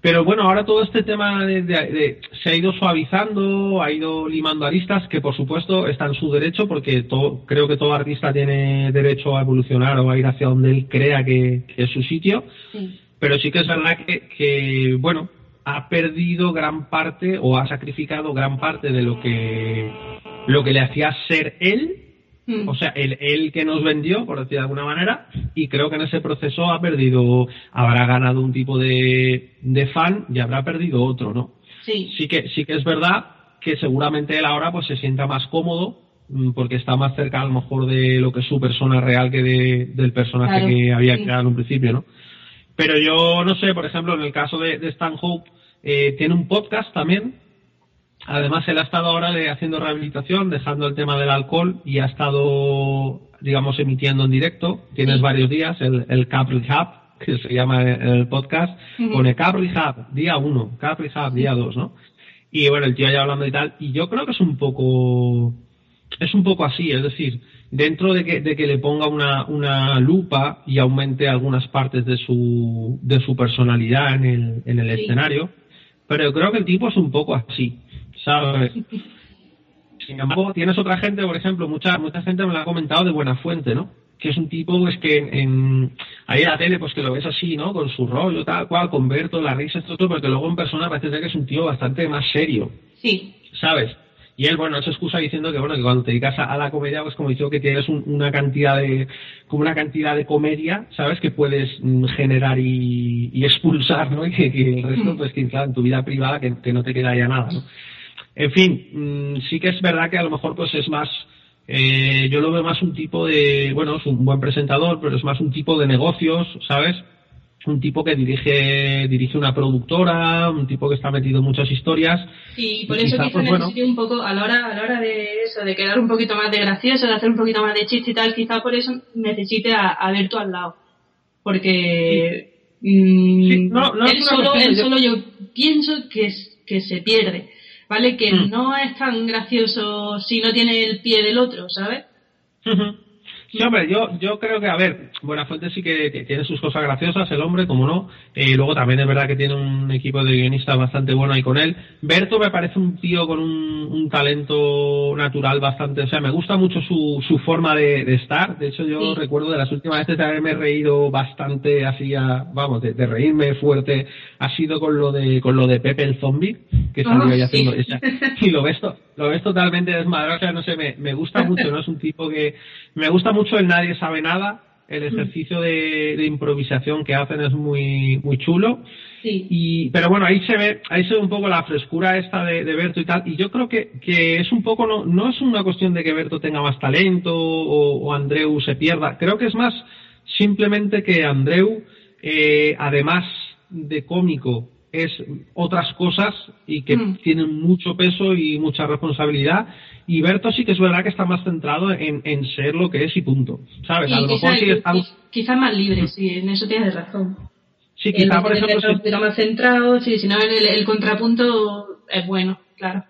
Pero bueno, ahora todo este tema de, se ha ido suavizando, ha ido limando aristas, que por supuesto está en su derecho, porque todo, creo que todo artista tiene derecho a evolucionar o a ir hacia donde él crea que, es su sitio. Pero sí que es verdad que, que, bueno, ha perdido gran parte o ha sacrificado gran parte de lo que lo que le hacía ser él, mm. o sea, el él que nos vendió, por decir de alguna manera, y creo que en ese proceso ha perdido, habrá ganado un tipo de, de fan y habrá perdido otro, ¿no? Sí. Sí que, sí que es verdad que seguramente él ahora pues se sienta más cómodo mm, porque está más cerca a lo mejor de lo que es su persona real que de, del personaje que había creado en un principio, ¿no? Pero yo no sé, por ejemplo, en el caso de, de Stan Hope, eh, tiene un podcast también. Además, él ha estado ahora haciendo rehabilitación, dejando el tema del alcohol y ha estado, digamos, emitiendo en directo. Tienes varios días, el, el Cap Rehab, que se llama el podcast, pone Cap Rehab, día 1, Cap Rehab, día 2, ¿no? Y bueno, el tío ya hablando y tal. Y yo creo que es un poco, es un poco así, es decir, dentro de que, de que le ponga una, una lupa y aumente algunas partes de su, de su personalidad en el, en el escenario, pero yo creo que el tipo es un poco así, ¿sabes? *laughs* Sin embargo, tienes otra gente, por ejemplo, mucha mucha gente me lo ha comentado de Buena Fuente, ¿no? Que es un tipo, es que en, ahí en la tele, pues que lo ves así, ¿no? Con su rollo, tal cual, con Berto, la risa, esto, todo, porque luego en persona parece que es un tío bastante más serio. Sí. ¿Sabes? Y él, bueno, se excusa diciendo que, bueno, que cuando te dedicas a, la comedia, pues como dicho, que tienes una cantidad de, como una cantidad de comedia, ¿sabes? Que puedes mm, generar y, expulsar, ¿no? *laughs* Y que, el resto, pues que, claro, en tu vida privada, que, no te queda ya nada, ¿no? En fin, mm, sí que es verdad que a lo mejor, pues es más, eh, yo lo veo más un tipo de, bueno, es un buen presentador, pero es más un tipo de negocios, ¿sabes? Un tipo que dirige dirige una productora, un tipo que está metido en muchas historias. Y por eso quizá, pues, un poco, a la, hora, a la hora de eso, de quedar un poquito más de gracioso, de hacer un poquito más de chiste y tal, quizá por eso necesite a, a Berto al lado. Porque mm, él, solo, yo... pienso que, que se pierde, ¿vale? Que Mm. no es tan gracioso si no tiene el pie del otro, ¿sabes? Sí, hombre, yo, yo creo que, a ver, Buenafuente sí que tiene sus cosas graciosas, el hombre, como no. Eh, luego también es verdad que tiene un equipo de guionistas bastante bueno ahí con él. Berto me parece un tío con un, un talento natural bastante, o sea, me gusta mucho su, su forma de, de estar. De hecho, yo Sí. recuerdo de las últimas veces de haberme reído bastante, así, a- vamos, de, de reírme fuerte, ha sido con lo de, con lo de Pepe el Zombie, que salió Ah, ahí sí. haciendo esa, *laughs* y lo ves, lo ves totalmente desmadrado, o sea, no sé, me, me gusta mucho, ¿no? Es un tipo que, me gusta mucho el Nadie sabe nada, el ejercicio de, de improvisación que hacen es muy, muy chulo, Sí. y, pero bueno, ahí se ve, ahí se ve un poco la frescura esta de, de Berto y tal, y yo creo que, que es un poco, no, no es una cuestión de que Berto tenga más talento o, o Andreu se pierda, creo que es más simplemente que Andreu, eh, además de cómico, es otras cosas y que Mm. tienen mucho peso y mucha responsabilidad, y Berto sí que es verdad que está más centrado en, en ser lo que es y punto, ¿sabes? Y A lo mejor sí está... qui- quizá más libre, sí, en eso tienes razón. Sí, El quizá por ejemplo... poquito más centrado, sí, si no el, el contrapunto es bueno, claro.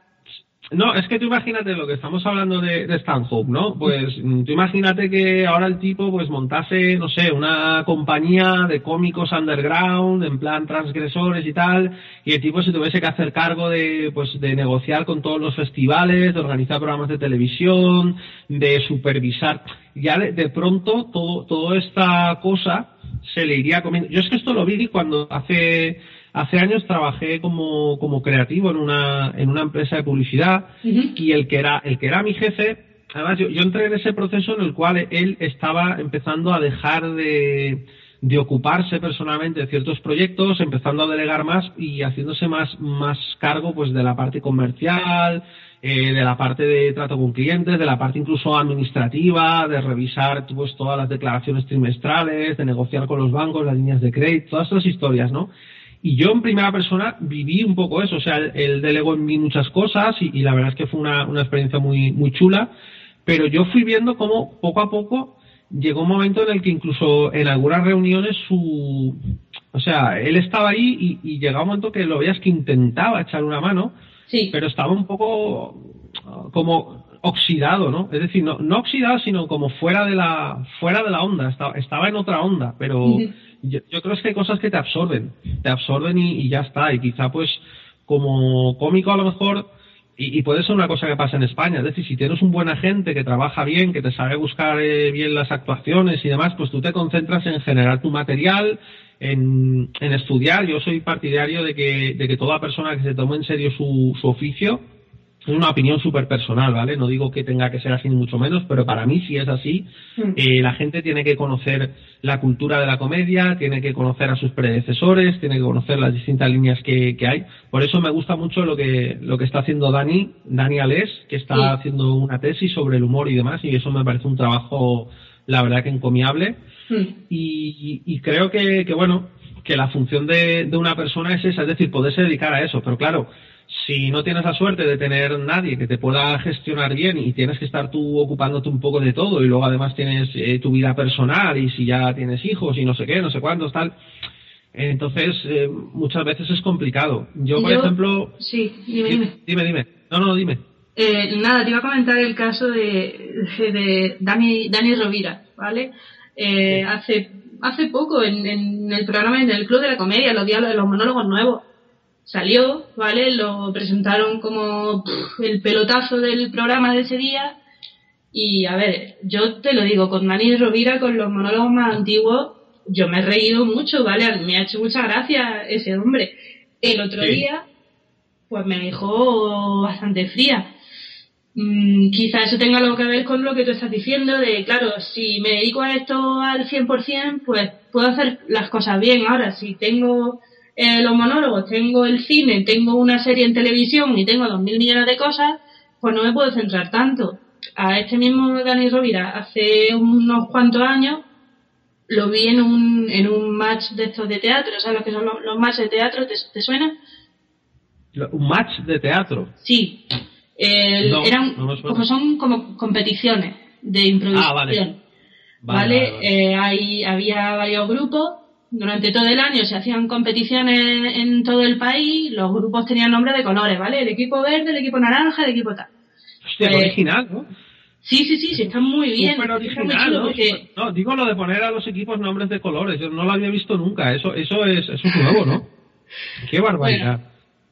No, es que tú imagínate lo que estamos hablando de, de Stanhope, ¿no? Pues mm, tú imagínate que ahora el tipo pues montase, no sé, una compañía de cómicos underground, en plan transgresores y tal, y el tipo se tuviese que hacer cargo de, pues, de negociar con todos los festivales, de organizar programas de televisión, de supervisar. Ya de, de pronto todo, toda esta cosa se le iría comiendo. Yo es que esto lo vi cuando hace hace años trabajé como, como creativo en una, en una empresa de publicidad y el que era, el que era mi jefe, además yo, yo entré en ese proceso en el cual él estaba empezando a dejar de, de ocuparse personalmente de ciertos proyectos, empezando a delegar más y haciéndose más, más cargo pues de la parte comercial, eh, de la parte de trato con clientes, de la parte incluso administrativa, de revisar pues todas las declaraciones trimestrales, de negociar con los bancos, las líneas de crédito, todas esas historias, ¿no? Y yo en primera persona viví un poco eso, o sea, él, delegó en mí muchas cosas y, y la verdad es que fue una, una experiencia muy, muy chula, pero yo fui viendo cómo poco a poco llegó un momento en el que incluso en algunas reuniones su, o sea, él estaba ahí y, y llegaba un momento que lo veías que intentaba echar una mano, Sí, pero estaba un poco como oxidado, ¿no? Es decir, no, no oxidado, sino como fuera de la, fuera de la onda, estaba, estaba en otra onda, pero. Yo, yo creo que hay cosas que te absorben, te absorben y, y ya está, y quizá pues como cómico a lo mejor, y, y puede ser una cosa que pasa en España, es decir, si tienes un buen agente que trabaja bien, que te sabe buscar eh, bien las actuaciones y demás, pues tú te concentras en generar tu material, en, en estudiar. Yo soy partidario de que, de que toda persona que se tome en serio su, su oficio, es una opinión súper personal, ¿vale? No digo que tenga que ser así ni mucho menos, pero para mí si es así, Mm. eh, la gente tiene que conocer la cultura de la comedia, tiene que conocer a sus predecesores, tiene que conocer las distintas líneas que, que hay. Por eso me gusta mucho lo que, lo que está haciendo Dani, Dani Alés, que está Sí. haciendo una tesis sobre el humor y demás, y eso me parece un trabajo, la verdad que encomiable Mm. y, y creo que, que, bueno que la función de, de una persona es esa, es decir, poderse dedicar a eso, pero claro, si no tienes la suerte de tener nadie que te pueda gestionar bien y tienes que estar tú ocupándote un poco de todo y luego además tienes eh, tu vida personal y si ya tienes hijos y no sé qué, no sé cuántos, tal, entonces eh, muchas veces es complicado. Yo, por yo- ejemplo... Sí, dime, dime. Dime, dime. No, no, dime. Eh, nada, te iba a comentar el caso de, de Dani, Dani Rovira, ¿vale? Eh, hace, hace poco en, en el programa, en el Club de la Comedia, los diálogos, los monólogos nuevos, salió, ¿vale? Lo presentaron como pff, el pelotazo del programa de ese día. Y a ver, yo te lo digo, con Dani Rovira, con los monólogos más antiguos, yo me he reído mucho, ¿vale? Me ha hecho mucha gracia ese hombre. El otro Sí. día, pues me dejó bastante fría. Mm, quizá eso tenga algo que ver con lo que tú estás diciendo, de claro, si me dedico a esto al 100%, pues puedo hacer las cosas bien. Ahora, si tengo eh, los monólogos, tengo el cine, tengo una serie en televisión y tengo dos mil millones de cosas, pues no me puedo centrar tanto. A este mismo Dani Rovira, hace unos cuantos años, lo vi en un, en un match de estos de teatro, ¿sabes lo que son los, los matches de teatro? ¿Te, te suena? Un match de teatro. Sí. El- No, eran, no como son como competiciones de improvisación. Ah, vale. ¿Vale? Eh, hay, había varios grupos durante todo el año se hacían competiciones en todo el país, los grupos tenían nombre de colores, ¿vale? El equipo verde, el equipo naranja, el equipo tal. Hostia, Pues- original, ¿no? Sí, sí, sí, sí, está muy bien. Súper original, ¿no? porque- No, digo lo de poner a los equipos nombres de colores. Yo no lo había visto nunca. Eso, eso es, eso es nuevo, ¿no? *laughs* Qué barbaridad.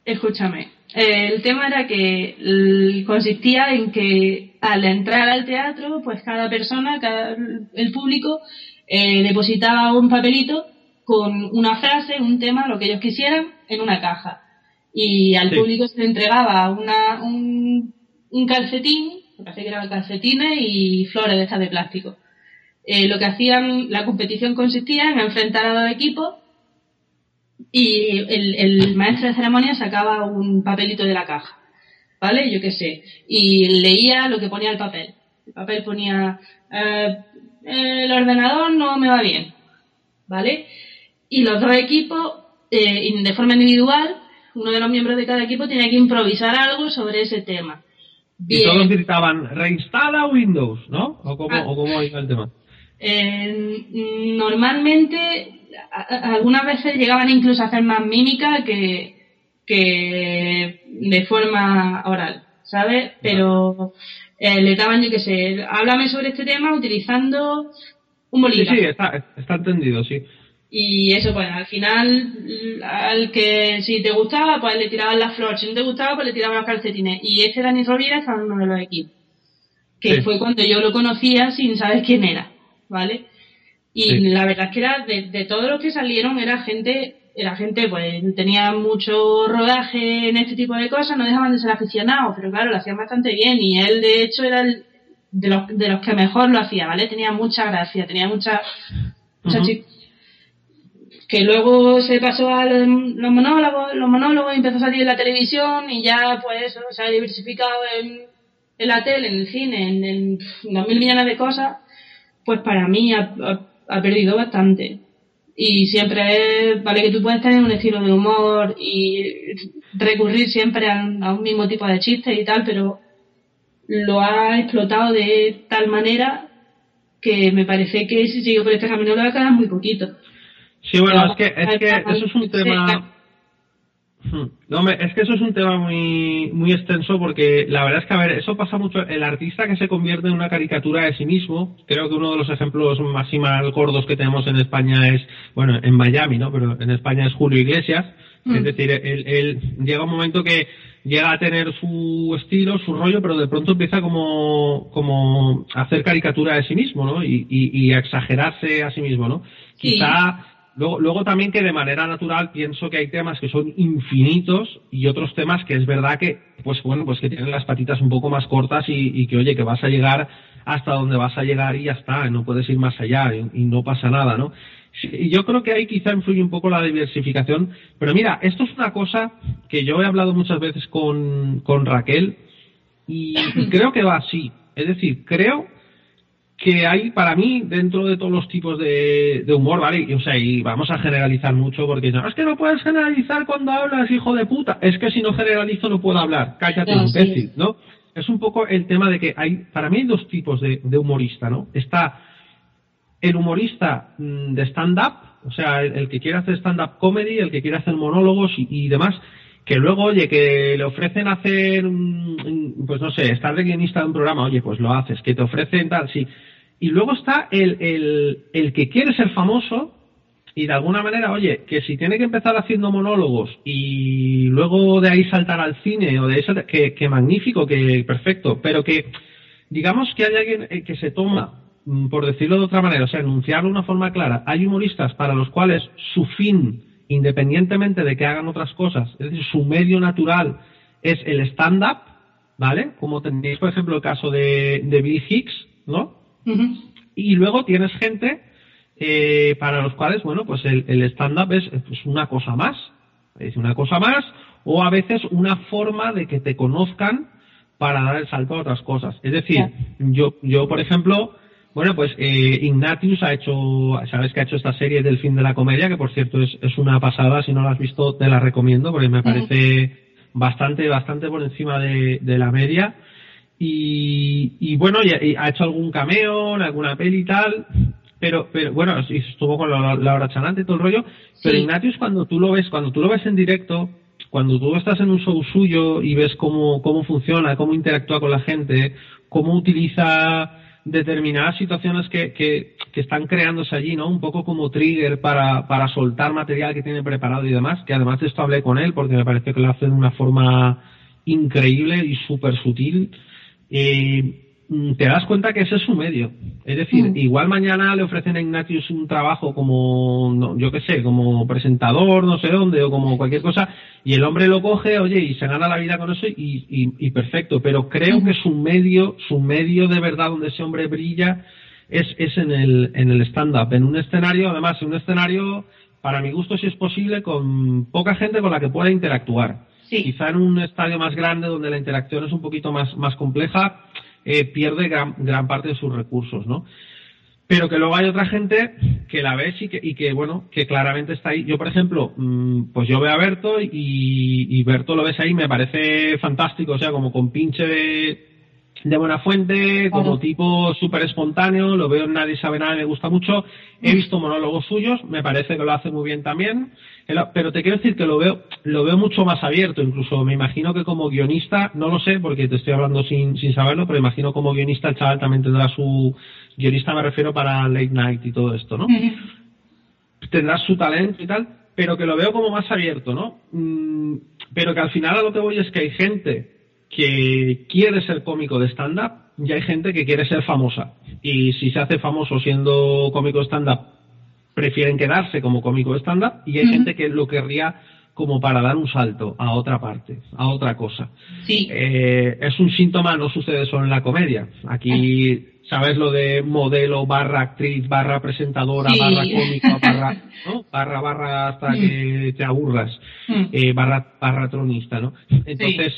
Escúchame, eh, el tema era que consistía en que al entrar al teatro, pues cada persona, cada, el público, eh, depositaba un papelito con una frase, un tema, lo que ellos quisieran, en una caja. Y al Sí. público se le entregaba una, un, un calcetín, me parece que eran calcetines y flores de estas de plástico. Eh, lo que hacían, la competición consistía en enfrentar a dos equipos y el, el maestro de ceremonia sacaba un papelito de la caja, ¿vale? Yo qué sé, y leía lo que ponía el papel. El papel ponía, eh, el ordenador no me va bien, ¿vale? Y los dos equipos, eh, de forma individual, uno de los miembros de cada equipo tenía que improvisar algo sobre ese tema. Y todos gritaban, reinstala Windows, ¿no? ¿O cómo, Ah. o cómo iba el tema? Eh, normalmente, a- algunas veces llegaban incluso a hacer más mímica que, que de forma oral, ¿sabes? Pero eh, le daban, yo qué sé, háblame sobre este tema utilizando un Sí, bolígrafo. sí, está, está entendido, sí. Y eso, pues al final, al que si te gustaba, pues le tiraban las flores, si no te gustaba, pues le tiraban los calcetines. Y este Dani Rovira estaba en uno de los equipos. Que Sí. fue cuando yo lo conocía sin saber quién era, ¿vale? Y Sí. la verdad es que era de, de todos los que salieron, era gente, era gente, pues tenía mucho rodaje en este tipo de cosas, no dejaban de ser aficionados, pero claro, lo hacían bastante bien. Y él, de hecho, era el, de los, de los que mejor lo hacía, ¿vale? Tenía mucha gracia, tenía mucha, mucha chi- que luego se pasó a los, monólogos, los monólogos empezó a salir en la televisión y ya pues eso, se ha diversificado en, en la tele, en el cine, en, dos mil millones de cosas, pues para mí ha, perdido bastante. Y siempre es, vale que tú puedes tener un estilo de humor y recurrir siempre a, un mismo tipo de chistes y tal, pero lo ha explotado de tal manera que me parece que si sigue por este camino le va a quedar muy poquito. Sí, bueno, es que, es que eso es un tema... Hmm. No, es que eso es un tema muy, muy extenso porque la verdad es que, a ver, eso pasa mucho. El artista que se convierte en una caricatura de sí mismo, creo que uno de los ejemplos más y más gordos que tenemos en España es, bueno, en Miami, ¿no? Pero en España es Julio Iglesias. Mm. Es decir, él, él llega un momento que llega a tener su estilo, su rollo, pero de pronto empieza como, como a hacer caricatura de sí mismo, ¿no? Y, y, y a exagerarse a sí mismo, ¿no? Sí. Quizá Luego, luego también que de manera natural pienso que hay temas que son infinitos y otros temas que es verdad que, pues bueno, pues que tienen las patitas un poco más cortas y, y que oye, que vas a llegar hasta donde vas a llegar y ya está, no puedes ir más allá y, no pasa nada, ¿no? Sí, yo creo que ahí quizá influye un poco la diversificación, pero mira, esto es una cosa que yo he hablado muchas veces con, con Raquel y, y creo que va así. Es decir, creo que hay para mí dentro de todos los tipos de, de humor, ¿vale? Y, o sea, y vamos a generalizar mucho porque no, es que no puedes generalizar cuando hablas, hijo de puta. Es que si no generalizo no puedo hablar. Cállate, No, sí. imbécil, ¿no? Es un poco el tema de que hay, para mí hay dos tipos de, de humorista, ¿no? Está el humorista mm, de stand-up, o sea, el, el que quiere hacer stand-up comedy, el que quiere hacer monólogos y, y demás, que luego, oye, que le ofrecen hacer, pues no sé, estar de guionista de un programa, oye, pues lo haces, que te ofrecen tal, sí. Y luego está el, el, el que quiere ser famoso y de alguna manera, oye, que si tiene que empezar haciendo monólogos y luego de ahí saltar al cine o de saltar, que, que magnífico, que perfecto, pero que digamos que hay alguien eh, que se toma, mm, por decirlo de otra manera, o sea, enunciarlo de una forma clara, hay humoristas para los cuales su fin, independientemente de que hagan otras cosas, es decir, su medio natural es el stand-up, ¿vale? Como tenéis, por ejemplo, el caso de, de Bill Hicks, ¿no? Y luego tienes gente eh, para los cuales, bueno, pues el, el stand-up es pues, una cosa más. Es una cosa más o a veces una forma de que te conozcan para dar el salto a otras cosas. Es decir, yo, yo por ejemplo, bueno, pues eh, Ignatius ha hecho, sabes que ha hecho esta serie del fin de la comedia, que por cierto es, es una pasada, si no la has visto te la recomiendo porque me parece bastante, bastante por encima de, de la media. Y, y bueno, y- y ha hecho algún cameo en alguna peli y tal. pero, pero bueno, estuvo con la, hora chanante y todo el rollo, pero Ignatius cuando tú lo ves, cuando tú lo ves en directo, cuando tú estás en un show suyo y ves cómo, cómo funciona, cómo interactúa con la gente, cómo utiliza determinadas situaciones que, que, que, están creándose allí, ¿no? Un poco como trigger para, para soltar material que tiene preparado y demás, que además de esto hablé con él porque me parece que lo hace de una forma increíble y súper sutil. Eh, Mm, te das cuenta que ese es su medio. Es decir, mm. igual mañana le ofrecen a Ignatius un trabajo como, yo qué sé, como presentador, no sé dónde, o como cualquier cosa, y el hombre lo coge, oye, y se gana la vida con eso, y, y, perfecto. Pero creo que su medio, su medio de verdad donde ese hombre brilla, es, es en el, en el stand-up, en un escenario, además, en un escenario, para mi gusto, si es posible, con poca gente con la que pueda interactuar. Quizá en un estadio más grande donde la interacción es un poquito más, más compleja, eh, pierde gran, gran parte de sus recursos, ¿no? Pero que luego hay otra gente que la ves y que, y que bueno, que claramente está ahí. Yo, por ejemplo, mm, pues yo veo a Berto y, y Berto lo ves ahí, me parece fantástico, o sea, como con pinche de, de buena fuente, como tipo súper espontáneo, lo veo en Nadie sabe nada, me gusta mucho. He visto monólogos suyos, me parece que lo hace muy bien también pero te quiero decir que lo veo, lo veo mucho más abierto, incluso me imagino que como guionista, no lo sé porque te estoy hablando sin, sin saberlo, pero imagino como guionista el chaval también tendrá su, guionista me refiero para Late Night y todo esto, ¿no? Tendrá su talento y tal, pero que lo veo como más abierto, ¿no? Mm, pero que al final a lo que voy es que hay gente que quiere ser cómico de stand-up y hay gente que quiere ser famosa. Y si se hace famoso siendo cómico de stand-up prefieren quedarse como cómico estándar y hay gente que lo querría como para dar un salto a otra parte, a otra cosa. Sí. Eh, es un síntoma, no sucede solo en la comedia. Aquí, ¿sabes lo de modelo, barra actriz, barra presentadora, barra cómico, barra, *laughs* ¿no? barra, barra hasta que te aburras, eh, barra, barra tronista, ¿no? Entonces,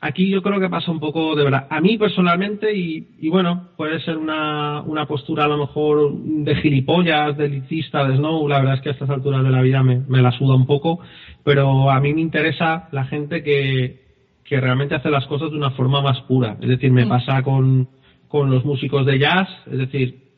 aquí yo creo que pasa un poco de verdad. A mí personalmente, y, y bueno, puede ser una, una, postura a lo mejor de gilipollas, de elitista, de Snow, la verdad es que a estas alturas de la vida me, me la suda un poco, pero a mí me interesa la gente que, que realmente hace las cosas de una forma más pura. Es decir, me pasa con, con los músicos de jazz, es decir,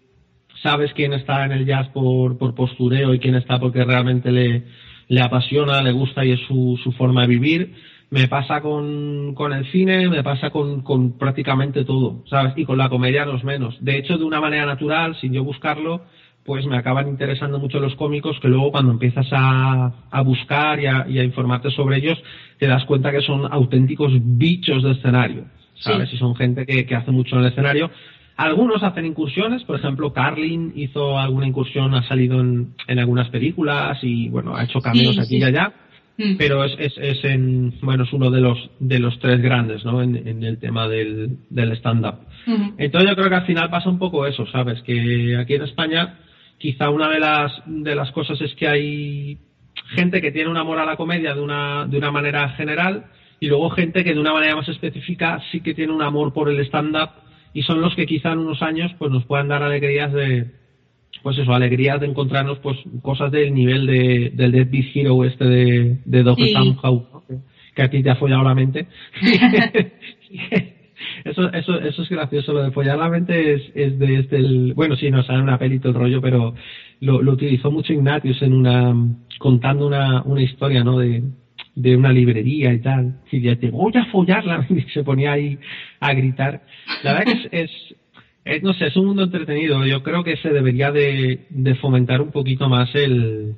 sabes quién está en el jazz por, por postureo y quién está porque realmente le, le apasiona, le gusta y es su, su forma de vivir me pasa con, con el cine, me pasa con, con, prácticamente todo, ¿sabes? Y con la comedia no es menos. De hecho, de una manera natural, sin yo buscarlo, pues me acaban interesando mucho los cómicos que luego cuando empiezas a, a buscar y a, y a, informarte sobre ellos, te das cuenta que son auténticos bichos de escenario, ¿sabes? Y son gente que, que hace mucho en el escenario. Algunos hacen incursiones, por ejemplo, Carlin hizo alguna incursión, ha salido en, en algunas películas y, bueno, ha hecho cameos aquí y allá Mm. pero es, es, es, en, bueno, es uno de los, de los tres grandes, ¿no? En, en el tema del, del stand-up. Entonces yo creo que al final pasa un poco eso, ¿sabes? Que aquí en España quizá una de las, de las cosas es que hay gente que tiene un amor a la comedia de una, de una manera general y luego gente que de una manera más específica sí que tiene un amor por el stand-up y son los que quizá en unos años pues nos puedan dar alegrías de, pues eso, alegría de encontrarnos pues cosas del nivel de, del Dead Beat Hero este de, de Dr. Sí. que a ti te ha follado la mente. *laughs* eso, eso, eso es gracioso, lo de follar la mente es, es de este, el, bueno, sí, no sale una pelito el rollo, pero lo, lo utilizó mucho Ignatius en una, contando una, una historia, ¿no? De, de una librería y tal, y ya te voy a follarla, y *laughs* se ponía ahí a gritar. La verdad que es, es eh, no sé, es un mundo entretenido. Yo creo que se debería de, de fomentar un poquito más el,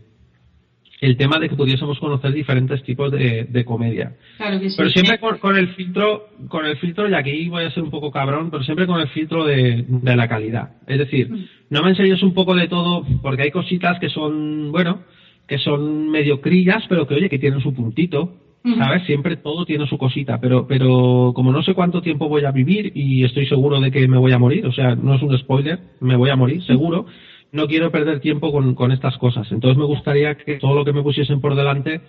el tema de que pudiésemos conocer diferentes tipos de, de comedia. Claro que sí. Pero siempre con, con, el filtro, con el filtro, y aquí voy a ser un poco cabrón, pero siempre con el filtro de, de la calidad. Es decir, mm. no me enseñes un poco de todo, porque hay cositas que son, bueno, que son medio crillas, pero que oye, que tienen su puntito. ¿Sabes? Siempre todo tiene su cosita, pero, pero como no sé cuánto tiempo voy a vivir y estoy seguro de que me voy a morir, o sea, no es un spoiler, me voy a morir, seguro, no quiero perder tiempo con, con estas cosas. Entonces me gustaría que todo lo que me pusiesen por delante,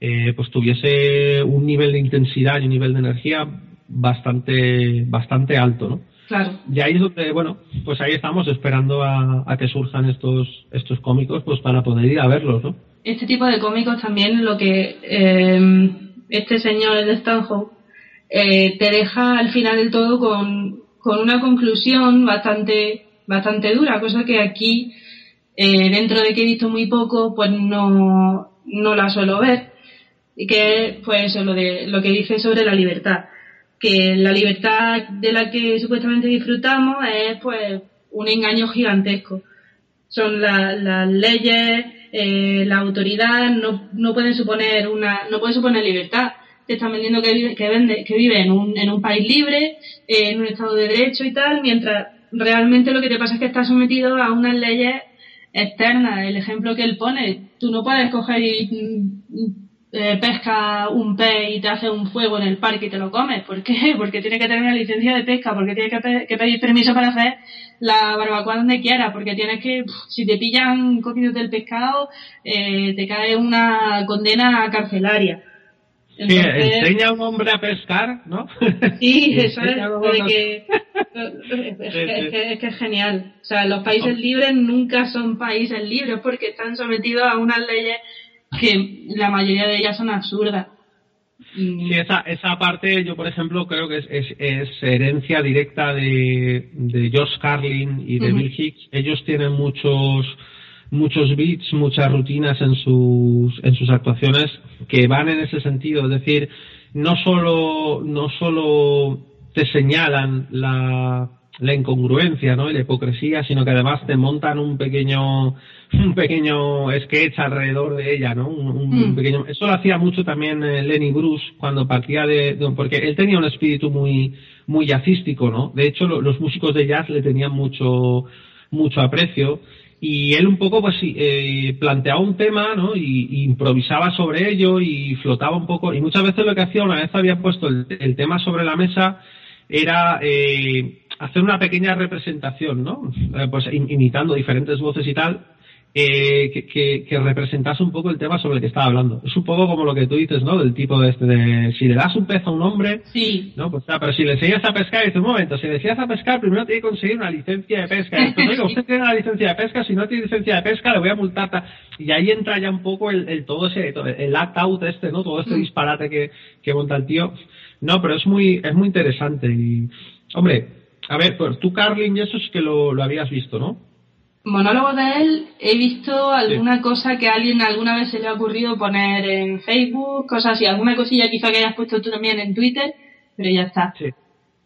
eh, pues tuviese un nivel de intensidad y un nivel de energía bastante, bastante alto, ¿no? Claro. Y ahí es donde, bueno, pues ahí estamos esperando a, a que surjan estos, estos cómicos, pues para poder ir a verlos, ¿no? este tipo de cómicos también lo que eh, este señor de Stanhope eh, te deja al final del todo con, con una conclusión bastante bastante dura, cosa que aquí, eh, dentro de que he visto muy poco, pues no, no la suelo ver. Y que es, pues lo, de, lo que dice sobre la libertad. Que la libertad de la que supuestamente disfrutamos es, pues, un engaño gigantesco. Son las leyes, eh, la autoridad, no, no pueden suponer una, no pueden suponer libertad te están vendiendo que vive, que vende, que vive en un, en un país libre, en un estado de derecho y tal, mientras realmente lo que te pasa es que estás sometido a unas leyes externas. El ejemplo que él pone, tú no puedes coger y mm, eh, pesca un pez y te hace un fuego en el parque y te lo comes. ¿Por qué? *laughs* Porque tiene que tener una licencia de pesca, porque tiene que, pedir permiso para hacer la barbacoa donde quiera, porque tienes que, si te pillan comiendo del pescado, eh, te cae una condena carcelaria. enseña a un hombre a pescar, ¿no? *laughs* Sí, *laughs* eso es, que, es, que, es genial. O sea, los países libres nunca son países libres porque están sometidos a unas leyes que la mayoría de ellas son absurdas. Sí, esa, esa parte yo, por ejemplo, creo que es, es, herencia directa de, de Josh Carlin y de Bill Hicks. Ellos tienen muchos muchos beats, muchas rutinas en sus, en sus actuaciones que van en ese sentido. Es decir, no solo, no solo te señalan la, la incongruencia ¿no? y la hipocresía, sino que además te montan un pequeño *laughs* un pequeño sketch alrededor de ella, ¿no? Un, mm. pequeño... Eso lo hacía mucho también eh, Lenny Bruce cuando partía de, porque él tenía un espíritu muy muy jazzístico, ¿no? De hecho, los músicos de jazz le tenían mucho mucho aprecio y él un poco pues eh, planteaba un tema, ¿no? Y, improvisaba sobre ello y flotaba un poco y muchas veces lo que hacía una vez había puesto el, tema sobre la mesa era eh, hacer una pequeña representación, ¿no? Eh, pues imitando diferentes voces y tal, eh, que, que, representase un poco el tema sobre el que estaba hablando. Es un poco como lo que tú dices, ¿no? Del tipo de este, de si le das un pez a un hombre, sí. ¿no? Pues, pero si le enseñas a pescar, dice un momento, si le enseñas a pescar, primero tiene que conseguir una licencia de pesca. Entonces, usted tiene una licencia de pesca, si no tiene licencia de pesca, le voy a multar. Y ahí entra ya un poco el, el todo ese, el act out este, ¿no? Todo este mm. disparate que, que monta el tío. No, pero es muy, es muy interesante y, hombre, a ver, pues tú, Carlin, eso es que lo, lo habías visto, ¿no? Monólogo de él, he visto alguna cosa que a alguien alguna vez se le ha ocurrido poner en Facebook, cosas así, alguna cosilla quizá que hayas puesto tú también en Twitter, pero ya está. Sí.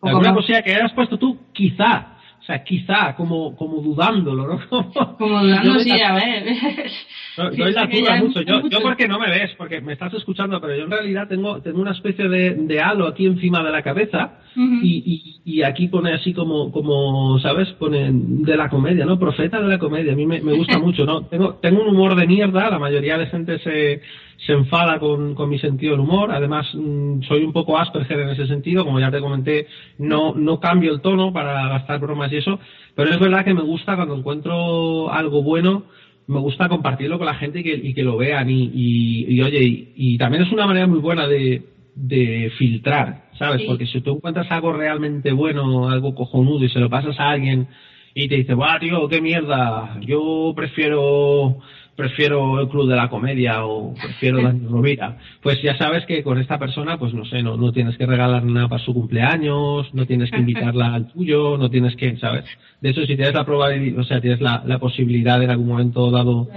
Alguna cosilla que hayas puesto tú, quizá, o sea, quizá, como, como dudándolo, ¿no? *laughs* Como, dudando, sí, a ver. *laughs* doy la duda mucho. Yo, yo porque no me ves, porque me estás escuchando, pero yo en realidad tengo, tengo una especie de, de halo aquí encima de la cabeza y, y, y, aquí pone así como, como, ¿sabes? Pone de la comedia, ¿no? Profeta de la comedia. A mí me, me gusta *laughs* mucho, ¿no? Tengo, tengo un humor de mierda, la mayoría de gente se, se enfada con, con mi sentido del humor. Además, mm, soy un poco Asperger en ese sentido, como ya te comenté, no, no cambio el tono para gastar bromas y eso, pero es verdad que me gusta cuando encuentro algo bueno, me gusta compartirlo con la gente y que, y que lo vean. Y, y, oye, y, también es una manera muy buena de, de filtrar, ¿sabes? Porque si tú encuentras algo realmente bueno, algo cojonudo y se lo pasas a alguien y te dice, ¡buah, tío, qué mierda! Yo prefiero prefiero el Club de la Comedia o prefiero Dani *laughs* Rovira, pues ya sabes que con esta persona, pues no sé, no, no tienes que regalar nada para su cumpleaños, no tienes que invitarla al *laughs* tuyo, no tienes que, ¿sabes? De hecho, si tienes la probabilidad, o sea, tienes la, la posibilidad en algún momento dado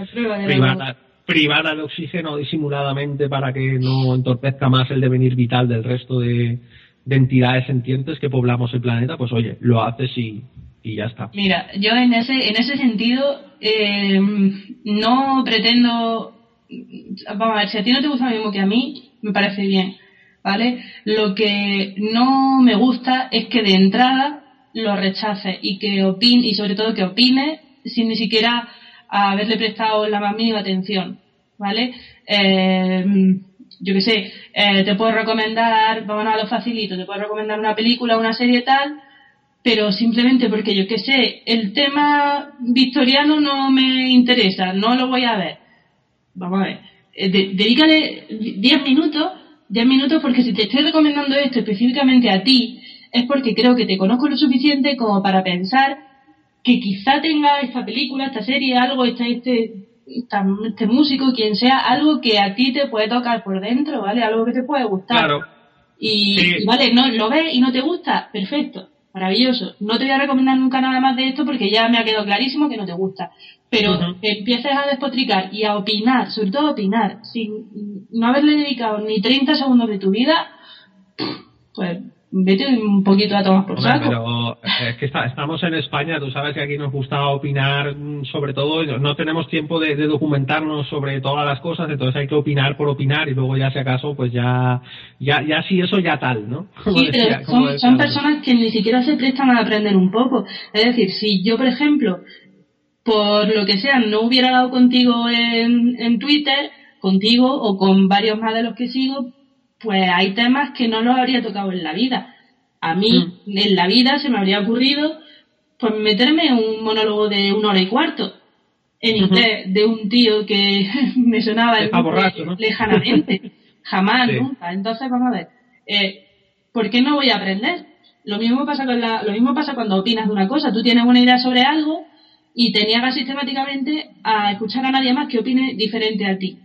privada, privada de oxígeno disimuladamente para que no entorpezca más el devenir vital del resto de, de entidades sentientes que poblamos el planeta, pues oye, lo haces y, y ya está. Mira, yo en ese, en ese sentido eh, no pretendo, vamos a ver, si a ti no te gusta lo mismo que a mí, me parece bien, ¿vale? Lo que no me gusta es que de entrada lo rechace y que opine, y sobre todo que opine sin ni siquiera haberle prestado la más mínima atención, ¿vale? Eh, yo qué sé, eh, te puedo recomendar, vamos a lo facilito, te puedo recomendar una película, una serie tal, pero simplemente porque yo que sé, el tema victoriano no me interesa, no lo voy a ver. Vamos a ver, eh, dedícale 10 minutos, 10 minutos porque si te estoy recomendando esto específicamente a ti, es porque creo que te conozco lo suficiente como para pensar que quizá tenga esta película, esta serie, algo, este, este, este músico, quien sea, algo que a ti te puede tocar por dentro, ¿vale? Algo que te puede gustar. Claro. Y, y, vale, no lo ves y no te gusta, perfecto maravilloso. No te voy a recomendar nunca nada más de esto porque ya me ha quedado clarísimo que no te gusta. Pero Ujú. empieces a despotricar y a opinar, sobre todo opinar, sin no haberle dedicado ni 30 segundos de tu vida, pues vete un poquito a tomar por Hombre, saco. pero es que está- estamos en España, tú sabes que aquí nos gusta opinar mm, sobre todo, no tenemos tiempo de, de documentarnos sobre todas las cosas, entonces hay que opinar por opinar y luego ya si acaso pues ya, ya, ya sí eso ya tal, ¿no? Como Sí, decía- pero son, decía son personas que ni siquiera se prestan a aprender un poco. Es decir, si yo, por ejemplo, por lo que sea, no hubiera dado contigo en, en Twitter, contigo o con varios más de los que sigo, pues hay temas que no los habría tocado en la vida. A mí, en la vida, se me habría ocurrido pues meterme en un monólogo de una hora y cuarto en inglés de un tío que *laughs* me sonaba el borracho, ¿no? lejanamente. *laughs* Jamás, Sí. nunca. Entonces, vamos a ver. Eh, ¿Por qué no voy a aprender? Lo mismo pasa con la, lo mismo pasa cuando opinas de una cosa. Tú tienes una idea sobre algo y te niegas sistemáticamente a escuchar a nadie más que opine diferente a ti.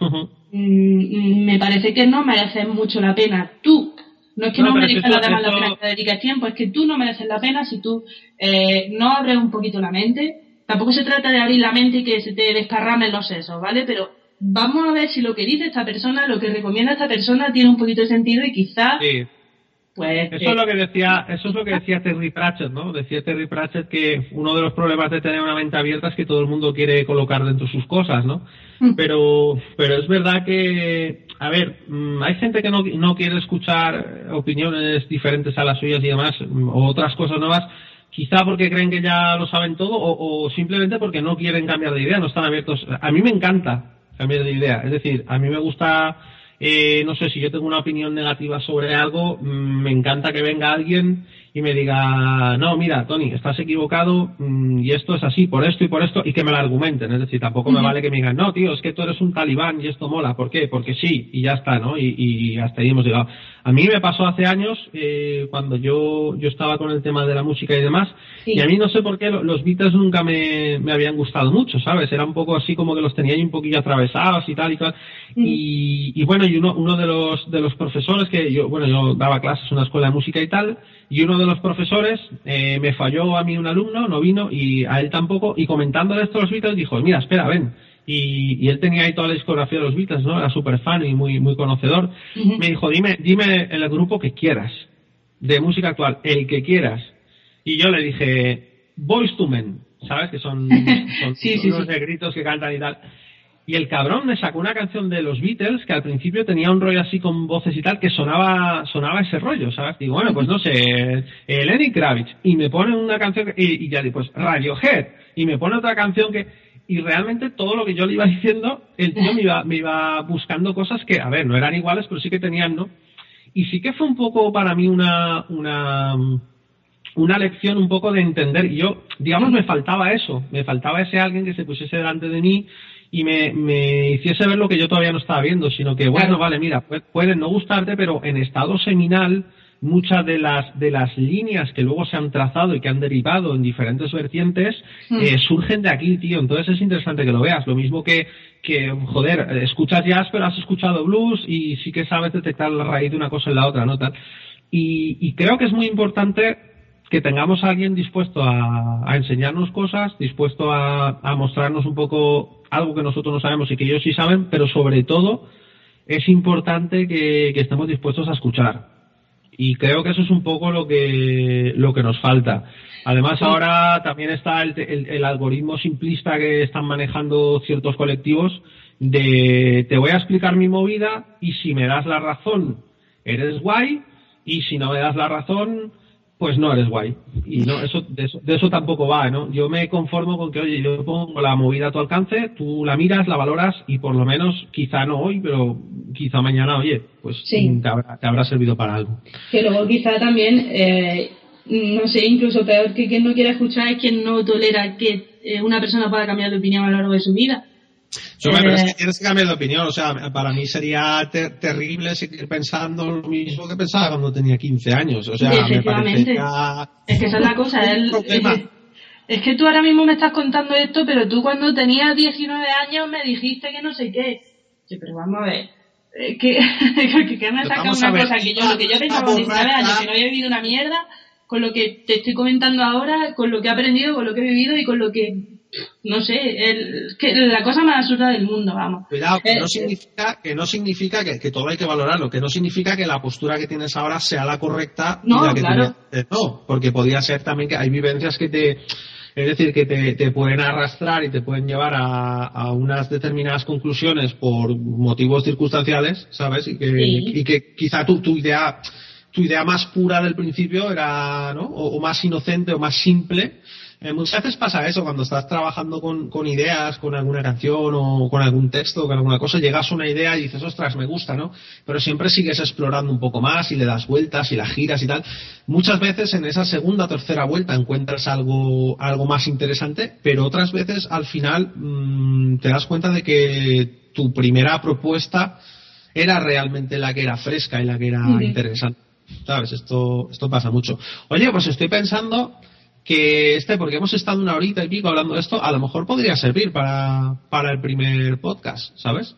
Mm, me parece que no mereces mucho la pena. Tú, no es que No, no, los eso- la pena que te dediques tiempo, es que tú no mereces la pena si tú eh, no abres un poquito la mente. Tampoco se trata de abrir la mente y que se te desparramen los sesos, ¿vale? Pero vamos a ver si lo que dice esta persona, lo que recomienda esta persona tiene un poquito de sentido y quizá, Sí. Pues... Eso es lo que decía, eso es lo que decía Terry Pratchett, ¿no? Decía Terry Pratchett que uno de los problemas de tener una mente abierta es que todo el mundo quiere colocar dentro sus cosas, ¿no? Mm. Pero, pero es verdad que, a ver, mm, hay gente que no, no quiere escuchar opiniones diferentes a las suyas y demás, mm, o otras cosas nuevas, quizá porque creen que ya lo saben todo, o, o simplemente porque no quieren cambiar de idea, no están abiertos. A mí me encanta cambiar de idea, es decir, a mí me gusta eh, no sé, si yo tengo una opinión negativa sobre algo, mm, me encanta que venga alguien y me diga, no, mira, Tony, estás equivocado mm, y esto es así, por esto y por esto, y que me lo argumenten. Es decir, tampoco me vale que me digan, no, tío, es que tú eres un talibán y esto mola. ¿Por qué? Porque sí, y ya está, ¿no? Y, y hasta ahí hemos llegado. A mí me pasó hace años, eh, cuando yo, yo estaba con el tema de la música y demás, Sí. y a mí no sé por qué lo- los Beatles nunca me, me habían gustado mucho, ¿sabes? Era un poco así como que los tenía ahí un poquillo atravesados y tal y tal. Y, y bueno, y uno, uno de los de los profesores que yo, bueno, yo daba clases en una escuela de música y tal, y uno de los profesores eh, me falló a mí un alumno, no vino, y a él tampoco, y comentándole esto a los Beatles dijo, mira, espera, ven. Y, y él tenía ahí toda la discografía de los Beatles, ¿no? Era súper fan y muy, muy conocedor. Me dijo, dime, dime el grupo que quieras, de música actual, el que quieras. Y yo le dije, Boys to Men, ¿sabes? Que son, *laughs* son Sí, sí, unos sí. negritos que cantan y tal. Y el cabrón me sacó una canción de los Beatles que al principio tenía un rollo así con voces y tal que sonaba sonaba ese rollo, ¿sabes? Digo, bueno, pues no sé, eh, Lenny Kravitz. Y me pone una canción que- y, y ya digo, pues Radiohead. Y me pone otra canción que... Y realmente todo lo que yo le iba *laughs* diciendo, el tío me iba, me iba buscando cosas que, a ver, no eran iguales, pero sí que tenían, ¿no? Y sí que fue un poco para mí una, una, una lección un poco de entender. Y yo, digamos, me faltaba eso, me faltaba ese alguien que se pusiese delante de mí y me, me hiciese ver lo que yo todavía no estaba viendo, sino que, bueno, Claro. vale, mira, pu- pueden no gustarte, pero en estado seminal muchas de las de las líneas que luego se han trazado y que han derivado en diferentes vertientes Mm. eh, surgen de aquí, tío. Entonces es interesante que lo veas. Lo mismo que, que, joder, escuchas jazz, pero has escuchado blues y sí que sabes detectar la raíz de una cosa en la otra, ¿no? Tal. Y, y creo que es muy importante que tengamos a alguien dispuesto a, a enseñarnos cosas, dispuesto a, a mostrarnos un poco algo que nosotros no sabemos y que ellos sí saben, pero sobre todo es importante que, que estemos dispuestos a escuchar. Y creo que eso es un poco lo que, lo que nos falta. Además, ahora también está el, el- el algoritmo simplista que están manejando ciertos colectivos de te voy a explicar mi movida y si me das la razón, eres guay, y si no me das la razón, pues no eres guay. Y no, eso, de eso, de eso tampoco va, ¿no? Yo me conformo con que, oye, yo pongo la movida a tu alcance, tú la miras, la valoras y por lo menos, quizá no hoy, pero quizá mañana, oye, pues Sí. te, habrá, te habrá servido para algo. Que luego quizá también, eh, no sé, incluso peor que quien no quiera escuchar es quien no tolera que eh, una persona pueda cambiar de opinión a lo largo de su vida. Yo, pero es que tienes que cambiar de opinión. O sea, para mí sería ter- terrible seguir pensando lo mismo que pensaba cuando tenía 15 años. O sea, me parecería Es que esa es la cosa, problema. es, que tú ahora mismo me estás contando esto, pero tú cuando tenías 19 años me dijiste que no sé qué. Sí, pero vamos a ver. eh, que, *laughs* que, que me saca una cosa que yo, lo que yo pensaba con 19 borracha- años, que no había vivido una mierda, con lo que te estoy comentando ahora, con lo que he aprendido, con lo que he vivido y con lo que no sé, el, que la cosa más absurda del mundo, vamos. Cuidado, que no eh, significa, que, no significa que, todo hay que valorarlo, que no significa que la postura que tienes ahora sea la correcta no, y la que claro. no, porque podría ser también que hay vivencias que te, es decir, que te, pueden arrastrar y te pueden llevar a, unas determinadas conclusiones por motivos circunstanciales, ¿sabes? Y que, y que quizá tu, tu idea tu idea más pura del principio era, ¿no? o más inocente o más simple, eh, muchas veces pasa eso, cuando estás trabajando con, con, ideas, con alguna canción o con algún texto, con alguna cosa, llegas a una idea y dices, ostras, me gusta, ¿no? Pero siempre sigues explorando un poco más y le das vueltas y la giras y tal. Muchas veces en esa segunda o tercera vuelta encuentras algo, algo más interesante, pero otras veces al final mmm, te das cuenta de que tu primera propuesta era realmente la que era fresca y la que era interesante. ¿Sabes? Esto, esto pasa mucho. Oye, pues estoy pensando que este, porque hemos estado una horita y pico hablando de esto, a lo mejor podría servir para, para el primer podcast, ¿sabes?